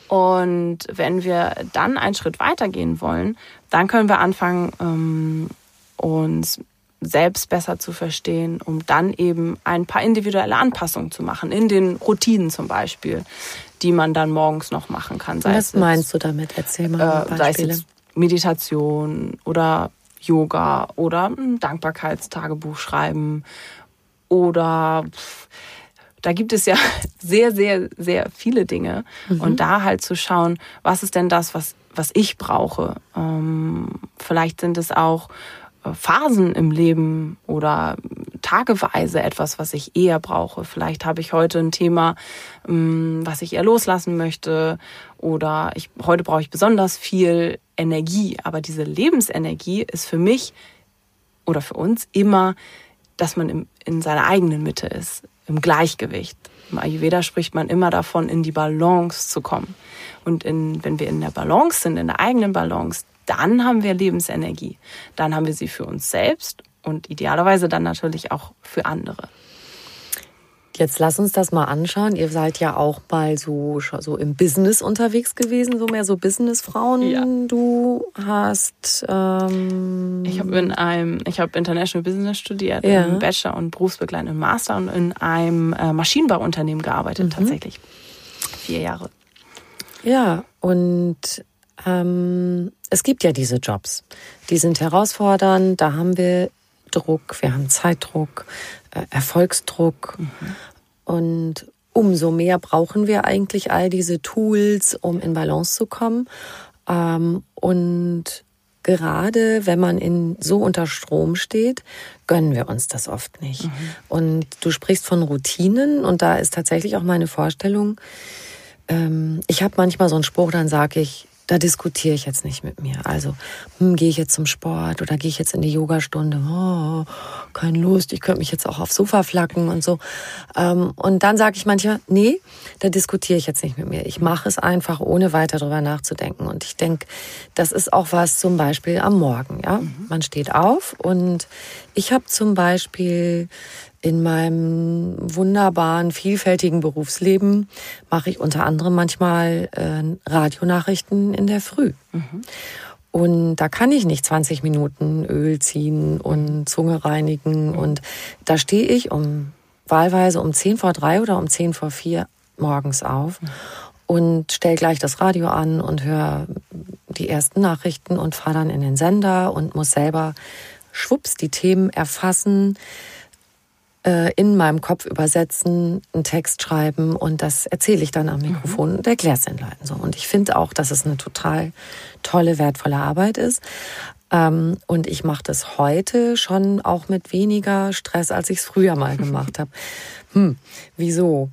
Und wenn wir dann einen Schritt weitergehen wollen, dann können wir anfangen, ähm, uns selbst besser zu verstehen, um dann eben ein paar individuelle Anpassungen zu machen, in den Routinen zum Beispiel, die man dann morgens noch machen kann. Sei Was meinst du damit? Erzähl mal äh, jetzt Meditation oder Yoga oder ein Dankbarkeitstagebuch schreiben oder da gibt es ja [LAUGHS] sehr, sehr, sehr viele Dinge. Mhm. Und da halt zu schauen, was ist denn das, was, was ich brauche? Ähm, vielleicht sind es auch äh, Phasen im Leben oder tageweise etwas, was ich eher brauche. Vielleicht habe ich heute ein Thema, ähm, was ich eher loslassen möchte oder ich, heute brauche ich besonders viel Energie. Aber diese Lebensenergie ist für mich oder für uns immer, dass man im, in seiner eigenen Mitte ist im Gleichgewicht. Im Ayurveda spricht man immer davon, in die Balance zu kommen. Und in, wenn wir in der Balance sind, in der eigenen Balance, dann haben wir Lebensenergie. Dann haben wir sie für uns selbst und idealerweise dann natürlich auch für andere. Jetzt lass uns das mal anschauen. Ihr seid ja auch mal so, so im Business unterwegs gewesen, so mehr so Businessfrauen. Ja. Du hast. Ähm ich habe in einem, ich habe International Business studiert, ja. im Bachelor und berufsbegleitenden Master und in einem äh, Maschinenbauunternehmen gearbeitet, mhm. tatsächlich. Vier Jahre. Ja, und ähm, es gibt ja diese Jobs. Die sind herausfordernd, da haben wir Druck, wir haben Zeitdruck, Erfolgsdruck. Mhm. Und umso mehr brauchen wir eigentlich all diese Tools, um in Balance zu kommen. Ähm, und gerade wenn man in, so unter Strom steht, gönnen wir uns das oft nicht. Mhm. Und du sprichst von Routinen und da ist tatsächlich auch meine Vorstellung, ähm, ich habe manchmal so einen Spruch, dann sage ich, da diskutiere ich jetzt nicht mit mir. Also, hm, gehe ich jetzt zum Sport oder gehe ich jetzt in die Yogastunde? Oh, keine Lust, ich könnte mich jetzt auch aufs Sofa flacken und so. Ähm, und dann sage ich manchmal, nee, da diskutiere ich jetzt nicht mit mir. Ich mache es einfach, ohne weiter drüber nachzudenken. Und ich denke, das ist auch was zum Beispiel am Morgen. Ja, mhm. man steht auf und ich habe zum Beispiel in meinem wunderbaren, vielfältigen Berufsleben mache ich unter anderem manchmal äh, Radionachrichten in der Früh. Mhm. Und da kann ich nicht 20 Minuten Öl ziehen und Zunge reinigen. Und da stehe ich um wahlweise um 10 vor 3 oder um 10 vor 4 morgens auf mhm. und stelle gleich das Radio an und höre die ersten Nachrichten und fahre dann in den Sender und muss selber schwupps die Themen erfassen, äh, in meinem Kopf übersetzen, einen Text schreiben und das erzähle ich dann am Mikrofon mhm. und erkläre es den Leuten so. Und ich finde auch, dass es eine total tolle, wertvolle Arbeit ist. Ähm, und ich mache das heute schon auch mit weniger Stress, als ich es früher mal [LAUGHS] gemacht habe. Hm, wieso?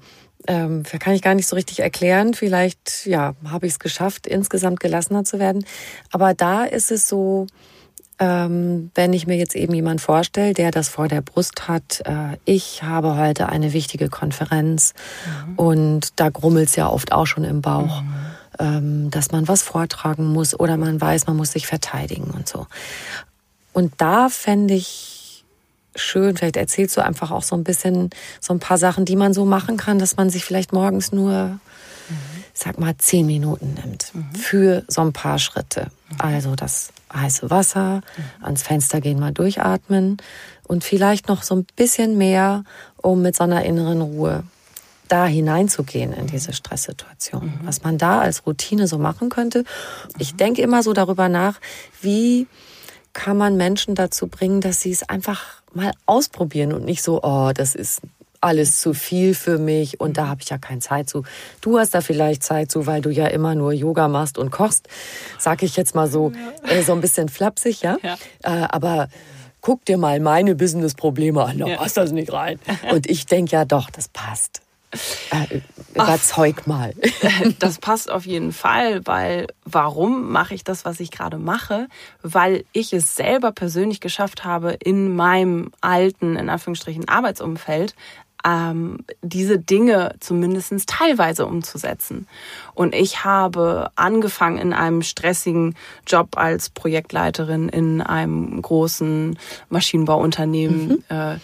Ähm, kann ich gar nicht so richtig erklären. Vielleicht, ja, habe ich es geschafft, insgesamt gelassener zu werden. Aber da ist es so, ähm, wenn ich mir jetzt eben jemand vorstelle, der das vor der Brust hat, äh, ich habe heute eine wichtige Konferenz mhm. und da grummelt's ja oft auch schon im Bauch, mhm. ähm, dass man was vortragen muss oder man weiß, man muss sich verteidigen und so. Und da fände ich schön, vielleicht erzählst du einfach auch so ein bisschen so ein paar Sachen, die man so machen kann, dass man sich vielleicht morgens nur sag mal, zehn Minuten nimmt mhm. für so ein paar Schritte. Also das heiße Wasser, ans Fenster gehen, mal durchatmen und vielleicht noch so ein bisschen mehr, um mit so einer inneren Ruhe da hineinzugehen in diese Stresssituation. Mhm. Was man da als Routine so machen könnte. Ich denke immer so darüber nach, wie kann man Menschen dazu bringen, dass sie es einfach mal ausprobieren und nicht so, oh, das ist alles zu viel für mich und da habe ich ja keine Zeit zu. Du hast da vielleicht Zeit zu, weil du ja immer nur Yoga machst und kochst, sag ich jetzt mal so, äh, so ein bisschen flapsig, ja. ja. Äh, aber guck dir mal meine Business-Probleme an, da ja. passt das nicht rein. [LAUGHS] Und ich denke ja doch, das passt. Äh, überzeug Ach, mal. [LAUGHS] Das passt auf jeden Fall, weil warum mache ich das, was ich gerade mache? Weil ich es selber persönlich geschafft habe, in meinem alten, in Anführungsstrichen, Arbeitsumfeld ähm, diese Dinge zumindest teilweise umzusetzen. Und ich habe angefangen in einem stressigen Job als Projektleiterin in einem großen Maschinenbauunternehmen. Mhm. Äh,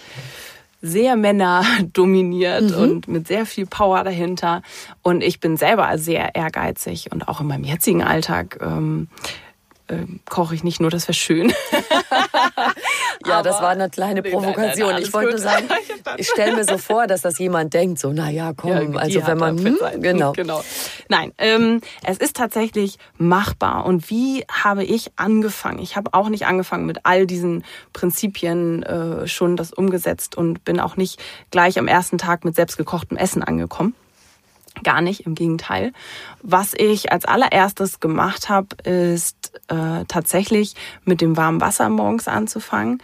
sehr Männer dominiert mhm. und mit sehr viel Power dahinter. Und ich bin selber sehr ehrgeizig und auch in meinem jetzigen Alltag ähm, äh, koche ich nicht nur, das wäre schön. [LAUGHS] ja, das war eine kleine Provokation. Nein, nein, ich wollte nur sagen, [LAUGHS] ich stelle mir so vor, dass das jemand denkt, so, na ja, komm, ja, also wenn man, hm, genau. genau. Nein, ähm, es ist tatsächlich machbar. Und wie habe ich angefangen? Ich habe auch nicht angefangen mit all diesen Prinzipien äh, schon das umgesetzt und bin auch nicht gleich am ersten Tag mit selbstgekochtem Essen angekommen. Gar nicht, im Gegenteil. Was ich als allererstes gemacht habe, ist äh, tatsächlich mit dem warmen Wasser morgens anzufangen.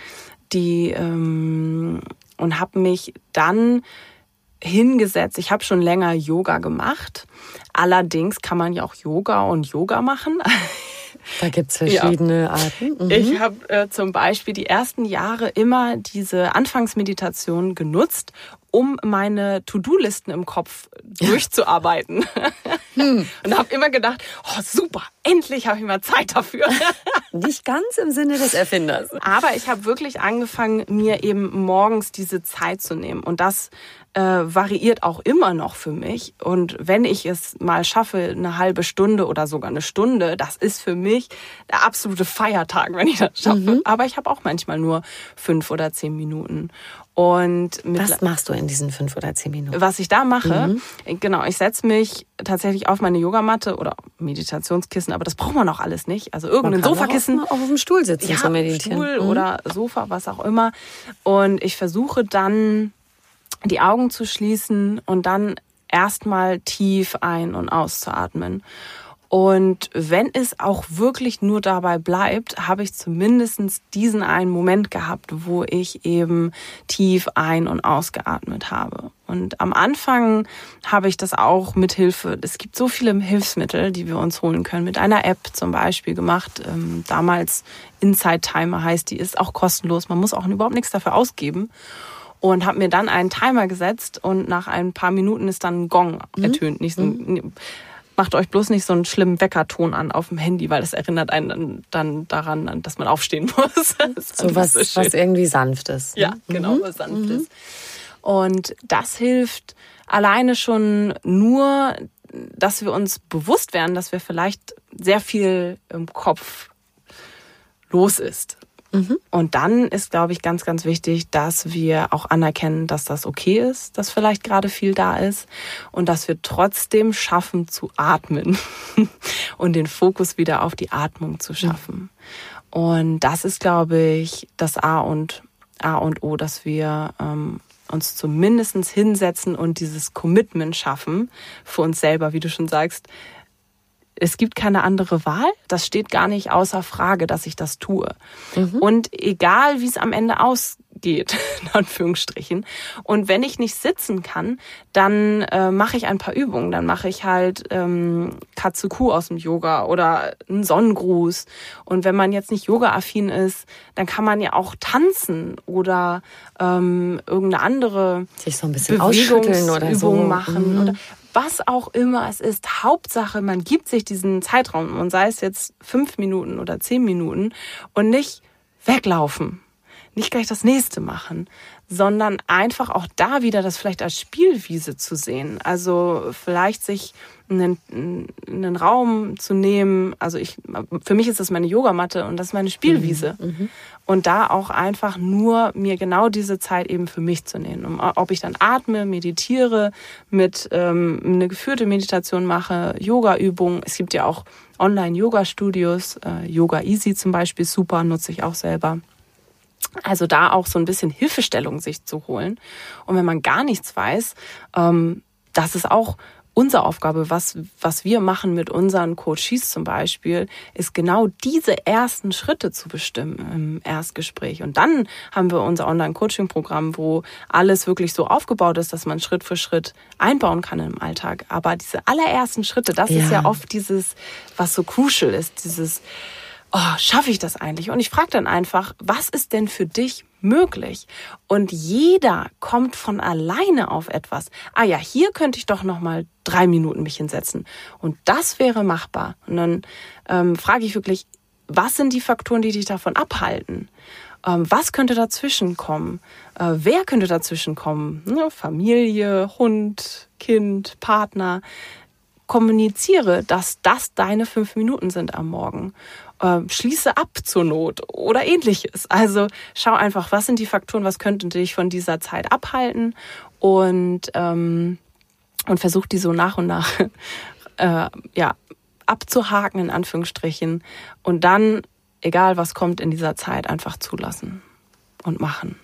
Die ähm, und habe mich dann hingesetzt. Ich habe schon länger Yoga gemacht. Allerdings kann man ja auch Yoga und Yoga machen. [LAUGHS] Da gibt's verschiedene ja. Arten. Mhm. Ich habe äh, zum Beispiel die ersten Jahre immer diese Anfangsmeditation genutzt, um meine To-Do-Listen im Kopf durchzuarbeiten. [LAUGHS] Hm. [LAUGHS] Und habe immer gedacht, oh super, endlich habe ich mal Zeit dafür. [LAUGHS] Nicht ganz im Sinne des Erfinders. Aber ich habe wirklich angefangen, mir eben morgens diese Zeit zu nehmen. Und das äh, variiert auch immer noch für mich. Und wenn ich es mal schaffe, eine halbe Stunde oder sogar eine Stunde, das ist für mich der absolute Feiertag, wenn ich das schaffe. Mhm. Aber ich habe auch manchmal nur fünf oder zehn Minuten. Und was machst du in diesen fünf oder zehn Minuten? Was ich da mache, mhm. genau, ich setze mich tatsächlich auf meine Yogamatte oder Meditationskissen, aber das braucht man auch alles nicht. Also irgendein Sofakissen. Auf, auf dem Stuhl sitzen ja, zu meditieren. Stuhl mhm. oder Sofa, was auch immer. Und ich versuche dann die Augen zu schließen und dann erstmal tief ein- und auszuatmen. Und wenn es auch wirklich nur dabei bleibt, habe ich zumindest diesen einen Moment gehabt, wo ich eben tief ein- und ausgeatmet habe. Und am Anfang habe ich das auch mit Hilfe, es gibt so viele Hilfsmittel, die wir uns holen können, mit einer App zum Beispiel gemacht. Ähm, damals Inside Timer heißt die, ist auch kostenlos. Man muss auch überhaupt nichts dafür ausgeben und habe mir dann einen Timer gesetzt und nach ein paar Minuten ist dann ein Gong mhm. ertönt. Nicht so, mhm. Macht euch bloß nicht so einen schlimmen Weckerton an auf dem Handy, weil das erinnert einen dann daran, dass man aufstehen [LAUGHS] muss. so was, so was irgendwie sanft ist. Ne? Ja, genau, mhm. was sanft ist. Und das hilft alleine schon nur, dass wir uns bewusst werden, dass wir vielleicht sehr viel im Kopf los ist. Mhm. Und dann ist, glaube ich, ganz, ganz wichtig, dass wir auch anerkennen, dass das okay ist, dass vielleicht gerade viel da ist und dass wir trotzdem schaffen zu atmen [LAUGHS] und den Fokus wieder auf die Atmung zu schaffen. Mhm. Und das ist, glaube ich, das A und A und O, dass wir ähm, uns zumindest hinsetzen und dieses Commitment schaffen für uns selber, wie du schon sagst, es gibt keine andere Wahl. Das steht gar nicht außer Frage, dass ich das tue. Mhm. Und egal, wie es am Ende ausgeht, [LAUGHS] in Anführungsstrichen. Und wenn ich nicht sitzen kann, dann äh, mache ich ein paar Übungen. Dann mache ich halt ähm, Katsuku aus dem Yoga oder einen Sonnengruß. Und wenn man jetzt nicht Yoga-affin ist, dann kann man ja auch tanzen oder ähm, irgendeine andere sich so ein bisschen ausschütteln oder so machen. Mhm. Oder was auch immer es ist. Hauptsache, man gibt sich diesen Zeitraum und sei es jetzt fünf Minuten oder zehn Minuten und nicht weglaufen, nicht gleich das nächste machen, sondern einfach auch da wieder das vielleicht als Spielwiese zu sehen. Also vielleicht sich einen, einen Raum zu nehmen. Also ich, für mich ist das meine Yogamatte und das ist meine Spielwiese. Mhm. mhm. Und da auch einfach nur mir genau diese Zeit eben für mich zu nehmen. ob ich dann atme, meditiere, mit ähm, eine geführte Meditation mache, Yoga-Übungen. Es gibt ja auch Online-Yoga-Studios, äh, Yoga Easy zum Beispiel, super, nutze ich auch selber. Also da auch so ein bisschen Hilfestellung sich zu holen. Und wenn man gar nichts weiß, ähm, das ist auch unsere Aufgabe, was, was wir machen mit unseren Coaches zum Beispiel, ist genau diese ersten Schritte zu bestimmen im Erstgespräch. Und dann haben wir unser Online-Coaching-Programm, wo alles wirklich so aufgebaut ist, dass man Schritt für Schritt einbauen kann im Alltag. Aber diese allerersten Schritte, das ja. ist ja oft dieses, was so crucial ist, dieses, oh, schaffe ich das eigentlich? Und ich frage dann einfach, was ist denn für dich möglich? Und jeder kommt von alleine auf etwas. Ah ja, hier könnte ich doch noch mal drei Minuten mich hinsetzen. Und das wäre machbar. Und dann ähm, frage ich wirklich, was sind die Faktoren, die dich davon abhalten? Ähm, was könnte dazwischen kommen? Äh, wer könnte dazwischen kommen? Ne? Familie, Hund, Kind, Partner kommuniziere, dass das deine fünf Minuten sind am Morgen äh, schließe ab zur Not oder ähnliches. Also schau einfach, was sind die Faktoren, was könnte dich von dieser Zeit abhalten und, ähm, und versuch die so nach und nach [LAUGHS] äh, ja, abzuhaken, in Anführungsstrichen. Und dann, egal was kommt in dieser Zeit, einfach zulassen und machen.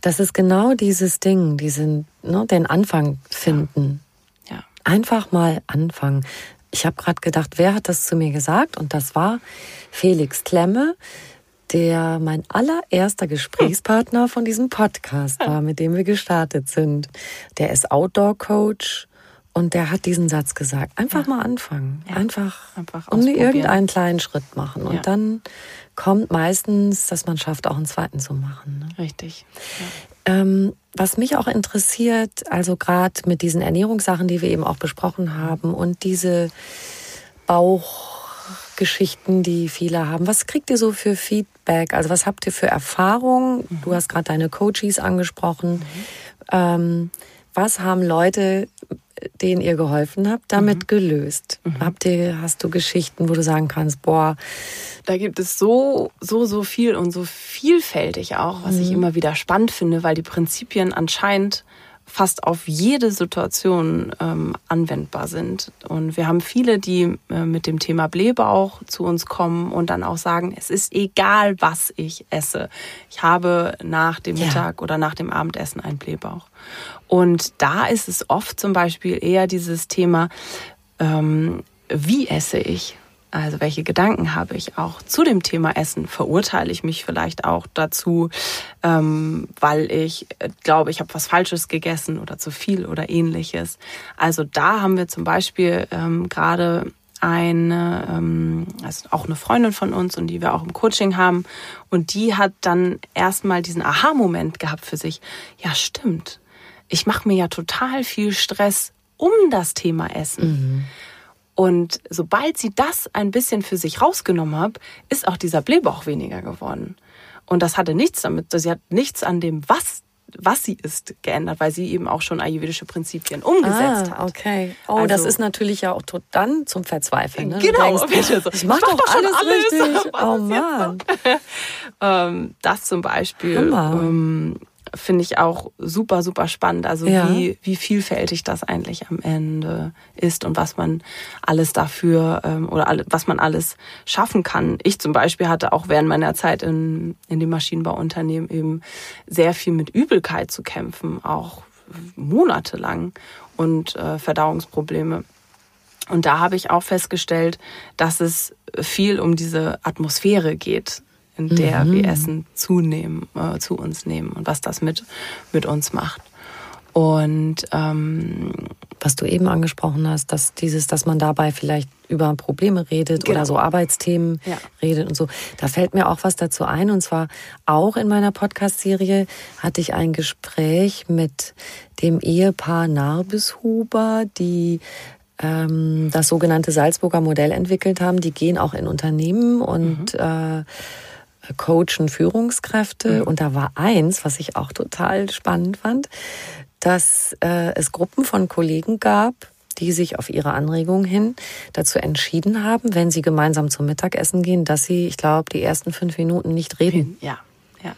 Das ist genau dieses Ding, diesen, ne, den Anfang finden. Ja. ja. Einfach mal anfangen ich habe gerade gedacht, wer hat das zu mir gesagt? Und das war Felix Klemme, der mein allererster Gesprächspartner von diesem Podcast war, mit dem wir gestartet sind. Der ist Outdoor-Coach und der hat diesen Satz gesagt. Einfach ja. mal anfangen. Ja. Einfach, Einfach und irgendeinen kleinen Schritt machen. Und ja. dann kommt meistens, dass man schafft, auch einen zweiten zu machen. Ne? Richtig. Ähm, was mich auch interessiert, also gerade mit diesen Ernährungssachen, die wir eben auch besprochen haben und diese Bauchgeschichten, die viele haben, was kriegt ihr so für Feedback? Also was habt ihr für Erfahrungen? Mhm. Du hast gerade deine Coaches angesprochen. Mhm. Ähm, was haben Leute denen ihr geholfen habt, damit mhm. gelöst? Mhm. Habt ihr, hast du Geschichten, wo du sagen kannst, boah, da gibt es so, so, so viel und so vielfältig auch, was mhm. ich immer wieder spannend finde, weil die Prinzipien anscheinend fast auf jede Situation ähm, anwendbar sind. Und wir haben viele, die äh, mit dem Thema Blähbauch zu uns kommen und dann auch sagen, es ist egal, was ich esse. Ich habe nach dem ja. Mittag oder nach dem Abendessen einen Blähbauch. Und da ist es oft zum Beispiel eher dieses Thema, ähm, wie esse ich? Also welche Gedanken habe ich auch zu dem Thema Essen? Verurteile ich mich vielleicht auch dazu, ähm, weil ich äh, glaube, ich habe was Falsches gegessen oder zu viel oder ähnliches. Also da haben wir zum Beispiel ähm, gerade eine, ähm, also auch eine Freundin von uns und die wir auch im Coaching haben. Und die hat dann erstmal diesen Aha-Moment gehabt für sich. Ja, stimmt. Ich mache mir ja total viel Stress um das Thema Essen. Mhm. Und sobald sie das ein bisschen für sich rausgenommen hat, ist auch dieser Blähbauch weniger geworden. Und das hatte nichts damit, sie hat nichts an dem, was was sie ist, geändert, weil sie eben auch schon ayurvedische Prinzipien umgesetzt ah, hat. Okay. Oh, also, das ist natürlich ja auch dann zum Verzweifeln. Ne? Genau. Denkst, [LAUGHS] so, ich mach, doch, doch alles, alles richtig. [LAUGHS] oh Mann. [LAUGHS] ähm, das zum Beispiel. Ähm, finde ich auch super, super spannend. Also ja. wie, wie vielfältig das eigentlich am Ende ist und was man alles dafür ähm, oder alle, was man alles schaffen kann. Ich zum Beispiel hatte auch während meiner Zeit in, in dem Maschinenbauunternehmen eben sehr viel mit Übelkeit zu kämpfen, auch monatelang und äh, Verdauungsprobleme. Und da habe ich auch festgestellt, dass es viel um diese Atmosphäre geht, in der mhm. wir Essen zunehmen, äh, zu uns nehmen und was das mit, mit uns macht. Und ähm, was du eben angesprochen hast, dass dieses, dass man dabei vielleicht über Probleme redet genau. oder so Arbeitsthemen ja. redet und so. Da fällt mir auch was dazu ein. Und zwar auch in meiner Podcast-Serie hatte ich ein Gespräch mit dem Ehepaar Narbishuber, die ähm, das sogenannte Salzburger Modell entwickelt haben. Die gehen auch in Unternehmen und mhm. äh, coachen Führungskräfte. Mhm. Und da war eins, was ich auch total spannend fand dass äh, es Gruppen von Kollegen gab, die sich auf ihre Anregung hin dazu entschieden haben, wenn sie gemeinsam zum Mittagessen gehen, dass sie, ich glaube, die ersten fünf Minuten nicht reden. Ja. ja.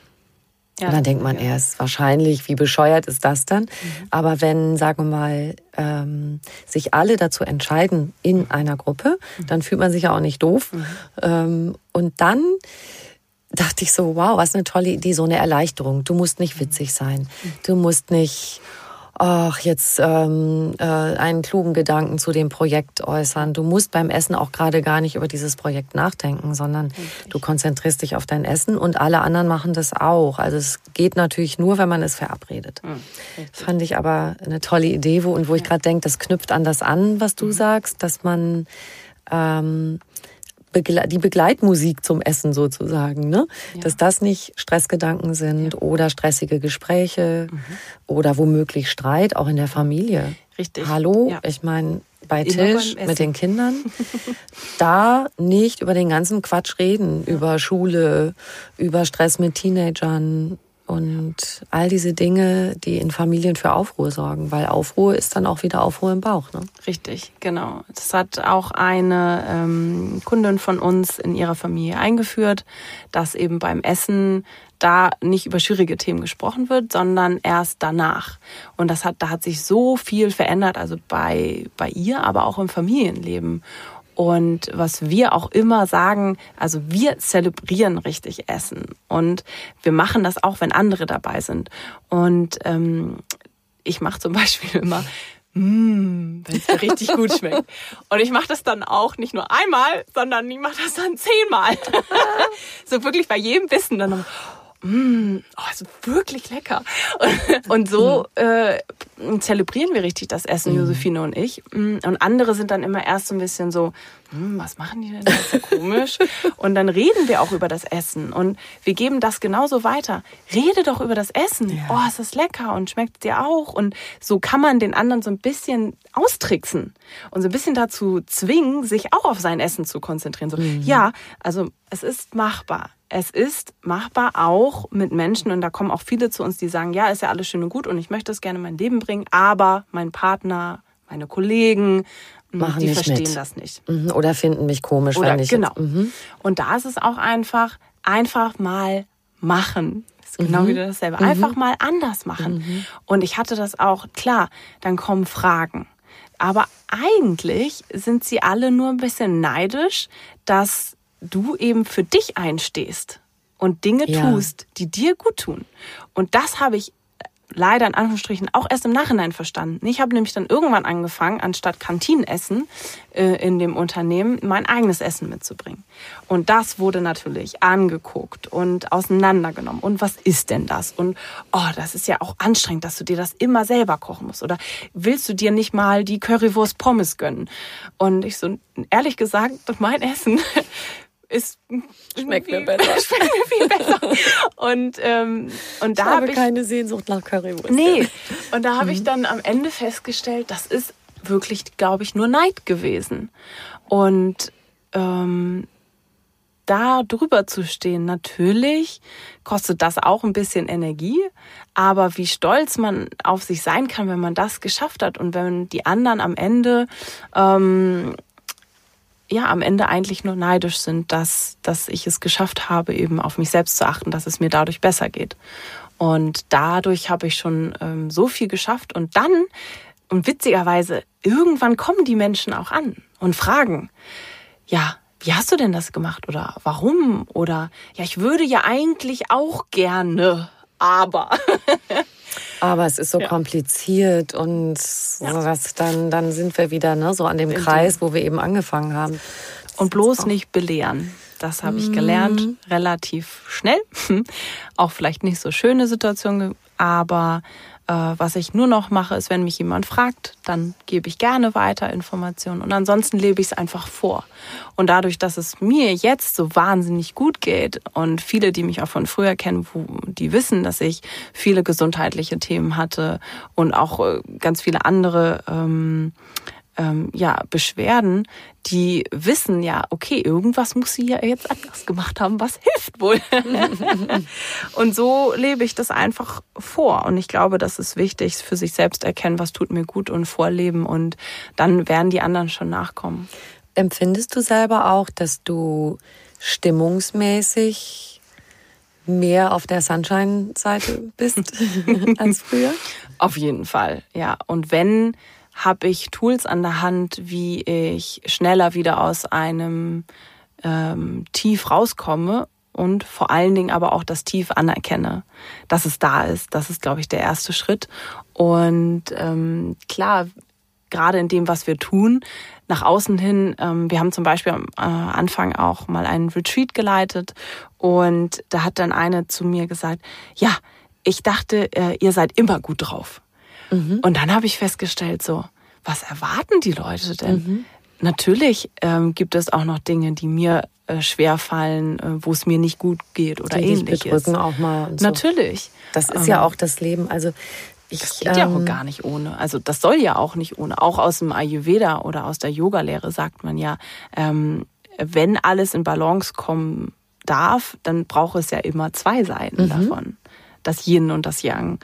ja und dann denkt man ja. erst, wahrscheinlich, wie bescheuert ist das dann? Mhm. Aber wenn, sagen wir mal, ähm, sich alle dazu entscheiden in einer Gruppe, mhm. dann fühlt man sich ja auch nicht doof. Mhm. Ähm, und dann dachte ich so, wow, was eine tolle Idee, so eine Erleichterung. Du musst nicht witzig sein. Du musst nicht, ach, jetzt ähm, äh, einen klugen Gedanken zu dem Projekt äußern. Du musst beim Essen auch gerade gar nicht über dieses Projekt nachdenken, sondern Richtig. du konzentrierst dich auf dein Essen und alle anderen machen das auch. Also es geht natürlich nur, wenn man es verabredet. Mhm. Fand ich aber eine tolle Idee, wo und wo ich gerade denke, das knüpft an das an, was du mhm. sagst, dass man ähm, die Begleitmusik zum Essen sozusagen, ne? Ja. Dass das nicht Stressgedanken sind ja. oder stressige Gespräche mhm. oder womöglich Streit, auch in der Familie. Richtig. Hallo, ja. ich meine, bei Tisch mit den Kindern, [LAUGHS] da nicht über den ganzen Quatsch reden, über Schule, über Stress mit Teenagern, und all diese Dinge, die in Familien für Aufruhr sorgen, weil Aufruhr ist dann auch wieder Aufruhr im Bauch. Ne? Richtig, genau. Das hat auch eine ähm, Kundin von uns in ihrer Familie eingeführt, dass eben beim Essen da nicht über schwierige Themen gesprochen wird, sondern erst danach. Und das hat, da hat sich so viel verändert, also bei, bei ihr, aber auch im Familienleben. Und was wir auch immer sagen, also wir zelebrieren richtig Essen und wir machen das auch, wenn andere dabei sind. Und ähm, ich mache zum [LAUGHS] Beispiel immer Mm, wenn es mir richtig gut schmeckt. Und ich mache das dann auch nicht nur einmal, sondern ich mache das dann zehnmal. [LAUGHS] so wirklich bei jedem Bissen dann noch, mm, oh, ist wirklich lecker. [LAUGHS] Und, so äh, zelebrieren wir richtig das Essen, mhm. Josephine und ich. Mm, und andere sind dann immer erst so ein bisschen so, hm, was machen die denn? Das ist ja komisch. [LAUGHS] und dann reden wir auch über das Essen und wir geben das genauso weiter. Rede doch über das Essen. Ja. Oh, ist das lecker und schmeckt dir auch? Und so kann man den anderen so ein bisschen austricksen und so ein bisschen dazu zwingen, sich auch auf sein Essen zu konzentrieren. So, mhm. ja, also es ist machbar. Es ist machbar auch mit Menschen und da kommen auch viele zu uns, die sagen, ja, ist ja alles schön und gut und ich möchte es gerne in mein Leben bringen, aber mein Partner, meine Kollegen, machen die verstehen mit. das nicht. Mhm. Oder finden mich komisch, Oder, wenn ich genau. Mhm. Und da ist es auch einfach, einfach mal machen. Das ist genau mhm. wieder dasselbe. Mhm. Einfach mal anders machen. Mhm. Und ich hatte das auch, klar, dann kommen Fragen. Aber eigentlich sind sie alle nur ein bisschen neidisch, dass du eben für dich einstehst und Dinge ja. tust, die dir gut tun. Und das habe ich leider in Anführungsstrichen auch erst im Nachhinein verstanden. Ich habe nämlich dann irgendwann angefangen, anstatt Kantinenessen äh, in dem Unternehmen mein eigenes Essen mitzubringen. Und das wurde natürlich angeguckt und auseinandergenommen. Und was ist denn das? Und oh, das ist ja auch anstrengend, dass du dir das immer selber kochen musst. Oder willst du dir nicht mal die Currywurst Pommes gönnen? Und ich so, ehrlich gesagt, [LAUGHS] mein Essen ist schmeckt mir besser. [LAUGHS] schmeckt mir viel besser. Und ähm, und da habe hab ich keine Sehnsucht nach Currywurst. Nee. Und da habe mhm. ich dann am Ende festgestellt, das ist wirklich, glaube ich, nur Neid gewesen. Und ähm, da drüber zu stehen, natürlich kostet das auch ein bisschen Energie, aber wie stolz man auf sich sein kann, wenn man das geschafft hat und wenn die anderen am Ende ähm, ja am Ende eigentlich nur neidisch sind, dass, dass ich es geschafft habe, eben auf mich selbst zu achten, dass es mir dadurch besser geht. Und dadurch habe ich schon ähm, so viel geschafft. Und dann, und witzigerweise, irgendwann kommen die Menschen auch an und fragen, ja, wie hast du denn das gemacht? Oder warum? Oder ja, ich würde ja eigentlich auch gerne, aber. [LAUGHS] Aber es ist so ja. kompliziert und ja. das, dann, dann sind wir wieder ne, so an dem Kreis, wo wir eben angefangen haben. Und bloß nicht belehren. Das habe ich gelernt, mhm. relativ schnell. [LAUGHS] Auch vielleicht nicht so schöne Situationen, aber was ich nur noch mache, ist, wenn mich jemand fragt, dann gebe ich gerne weiter Informationen und ansonsten lebe ich es einfach vor. Und dadurch, dass es mir jetzt so wahnsinnig gut geht und viele, die mich auch von früher kennen, wo, die wissen, dass ich viele gesundheitliche Themen hatte und auch äh, ganz viele andere ähm, ähm, ja, Beschwerden, die wissen ja, okay, irgendwas muss sie ja jetzt anders gemacht haben, was hilft wohl. [LAUGHS] und so lebe ich das einfach vor. Und ich glaube, das ist wichtig, für sich selbst erkennen, was tut mir gut und vorleben. Und dann werden die anderen schon nachkommen. Empfindest du selber auch, dass du stimmungsmäßig mehr auf der Sunshine-Seite bist [LAUGHS] als früher? Auf jeden Fall, ja. Und wenn habe ich Tools an der Hand, wie ich schneller wieder aus einem ähm, Tief rauskomme und vor allen Dingen aber auch das Tief anerkenne, dass es da ist. Das ist, glaube ich, der erste Schritt. Und ähm, klar, gerade in dem, was wir tun, nach außen hin, ähm, wir haben zum Beispiel am äh, Anfang auch mal einen Retreat geleitet und da hat dann eine zu mir gesagt, ja, ich dachte, äh, ihr seid immer gut drauf. Mhm. Und dann habe ich festgestellt, so, was erwarten die Leute denn? Mhm. Natürlich ähm, gibt es auch noch Dinge, die mir äh, schwer fallen, äh, wo es mir nicht gut geht oder die ähnliches. bedrücken auch mal. So. Natürlich. Das ist ähm, ja auch das Leben. Also ich, das geht ähm, ja auch ähm, gar nicht ohne. Also das soll ja auch nicht ohne. Auch aus dem Ayurveda oder aus der Yogalehre sagt man ja, ähm, wenn alles in Balance kommen darf, dann braucht es ja immer zwei Seiten mhm. davon. Das Yin und das Yang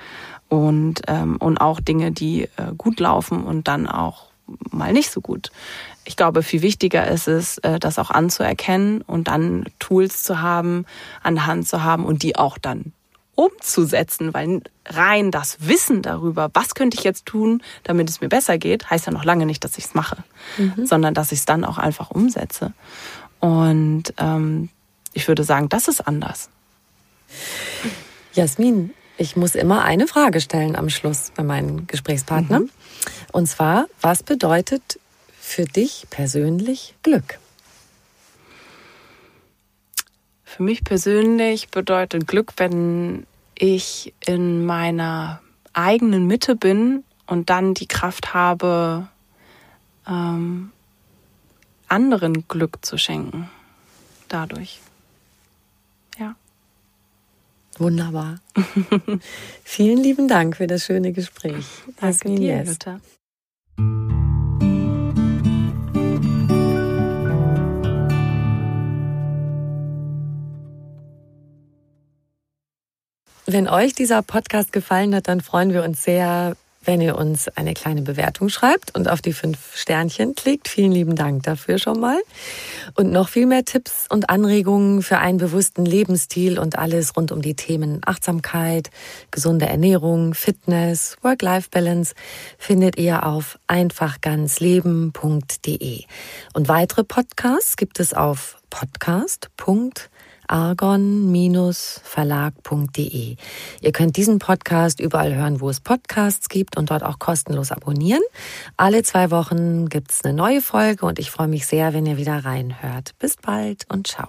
und, ähm, und auch Dinge, die äh, gut laufen und dann auch mal nicht so gut. Ich glaube, viel wichtiger ist es, äh, das auch anzuerkennen und dann Tools zu haben, an der Hand zu haben und die auch dann umzusetzen, weil rein das Wissen darüber, was könnte ich jetzt tun, damit es mir besser geht, heißt ja noch lange nicht, dass ich es mache, mhm. sondern dass ich es dann auch einfach umsetze. Und ähm, ich würde sagen, das ist anders. Jasmin, ich muss immer eine Frage stellen am Schluss bei meinen Gesprächspartnern. Mhm. Und zwar, was bedeutet für dich persönlich Glück? Für mich persönlich bedeutet Glück, wenn ich in meiner eigenen Mitte bin und dann die Kraft habe, ähm, anderen Glück zu schenken. Dadurch. Wunderbar. [LAUGHS] Vielen lieben Dank für das schöne Gespräch. Danke dir, Jutta. Wenn euch dieser Podcast gefallen hat, dann freuen wir uns sehr, wenn ihr uns eine kleine Bewertung schreibt und auf die fünf Sternchen klickt. Vielen lieben Dank dafür schon mal. Und noch viel mehr Tipps und Anregungen für einen bewussten Lebensstil und alles rund um die Themen Achtsamkeit, gesunde Ernährung, Fitness, Work-Life-Balance findet ihr auf einfachganzleben.de. Und weitere Podcasts gibt es auf podcast.de argon-verlag.de. Ihr könnt diesen Podcast überall hören, wo es Podcasts gibt und dort auch kostenlos abonnieren. Alle zwei Wochen gibt's eine neue Folge und ich freue mich sehr, wenn ihr wieder reinhört. Bis bald und ciao.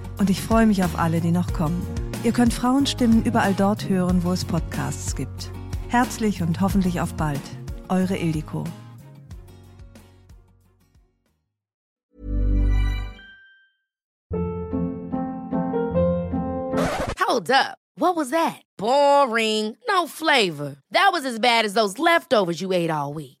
Und ich freue mich auf alle, die noch kommen. Ihr könnt Frauenstimmen überall dort hören, wo es Podcasts gibt. Herzlich und hoffentlich auf bald. Eure Ildiko. Hold up. What was that? Boring. No flavor. That was as bad as those leftovers you ate all week.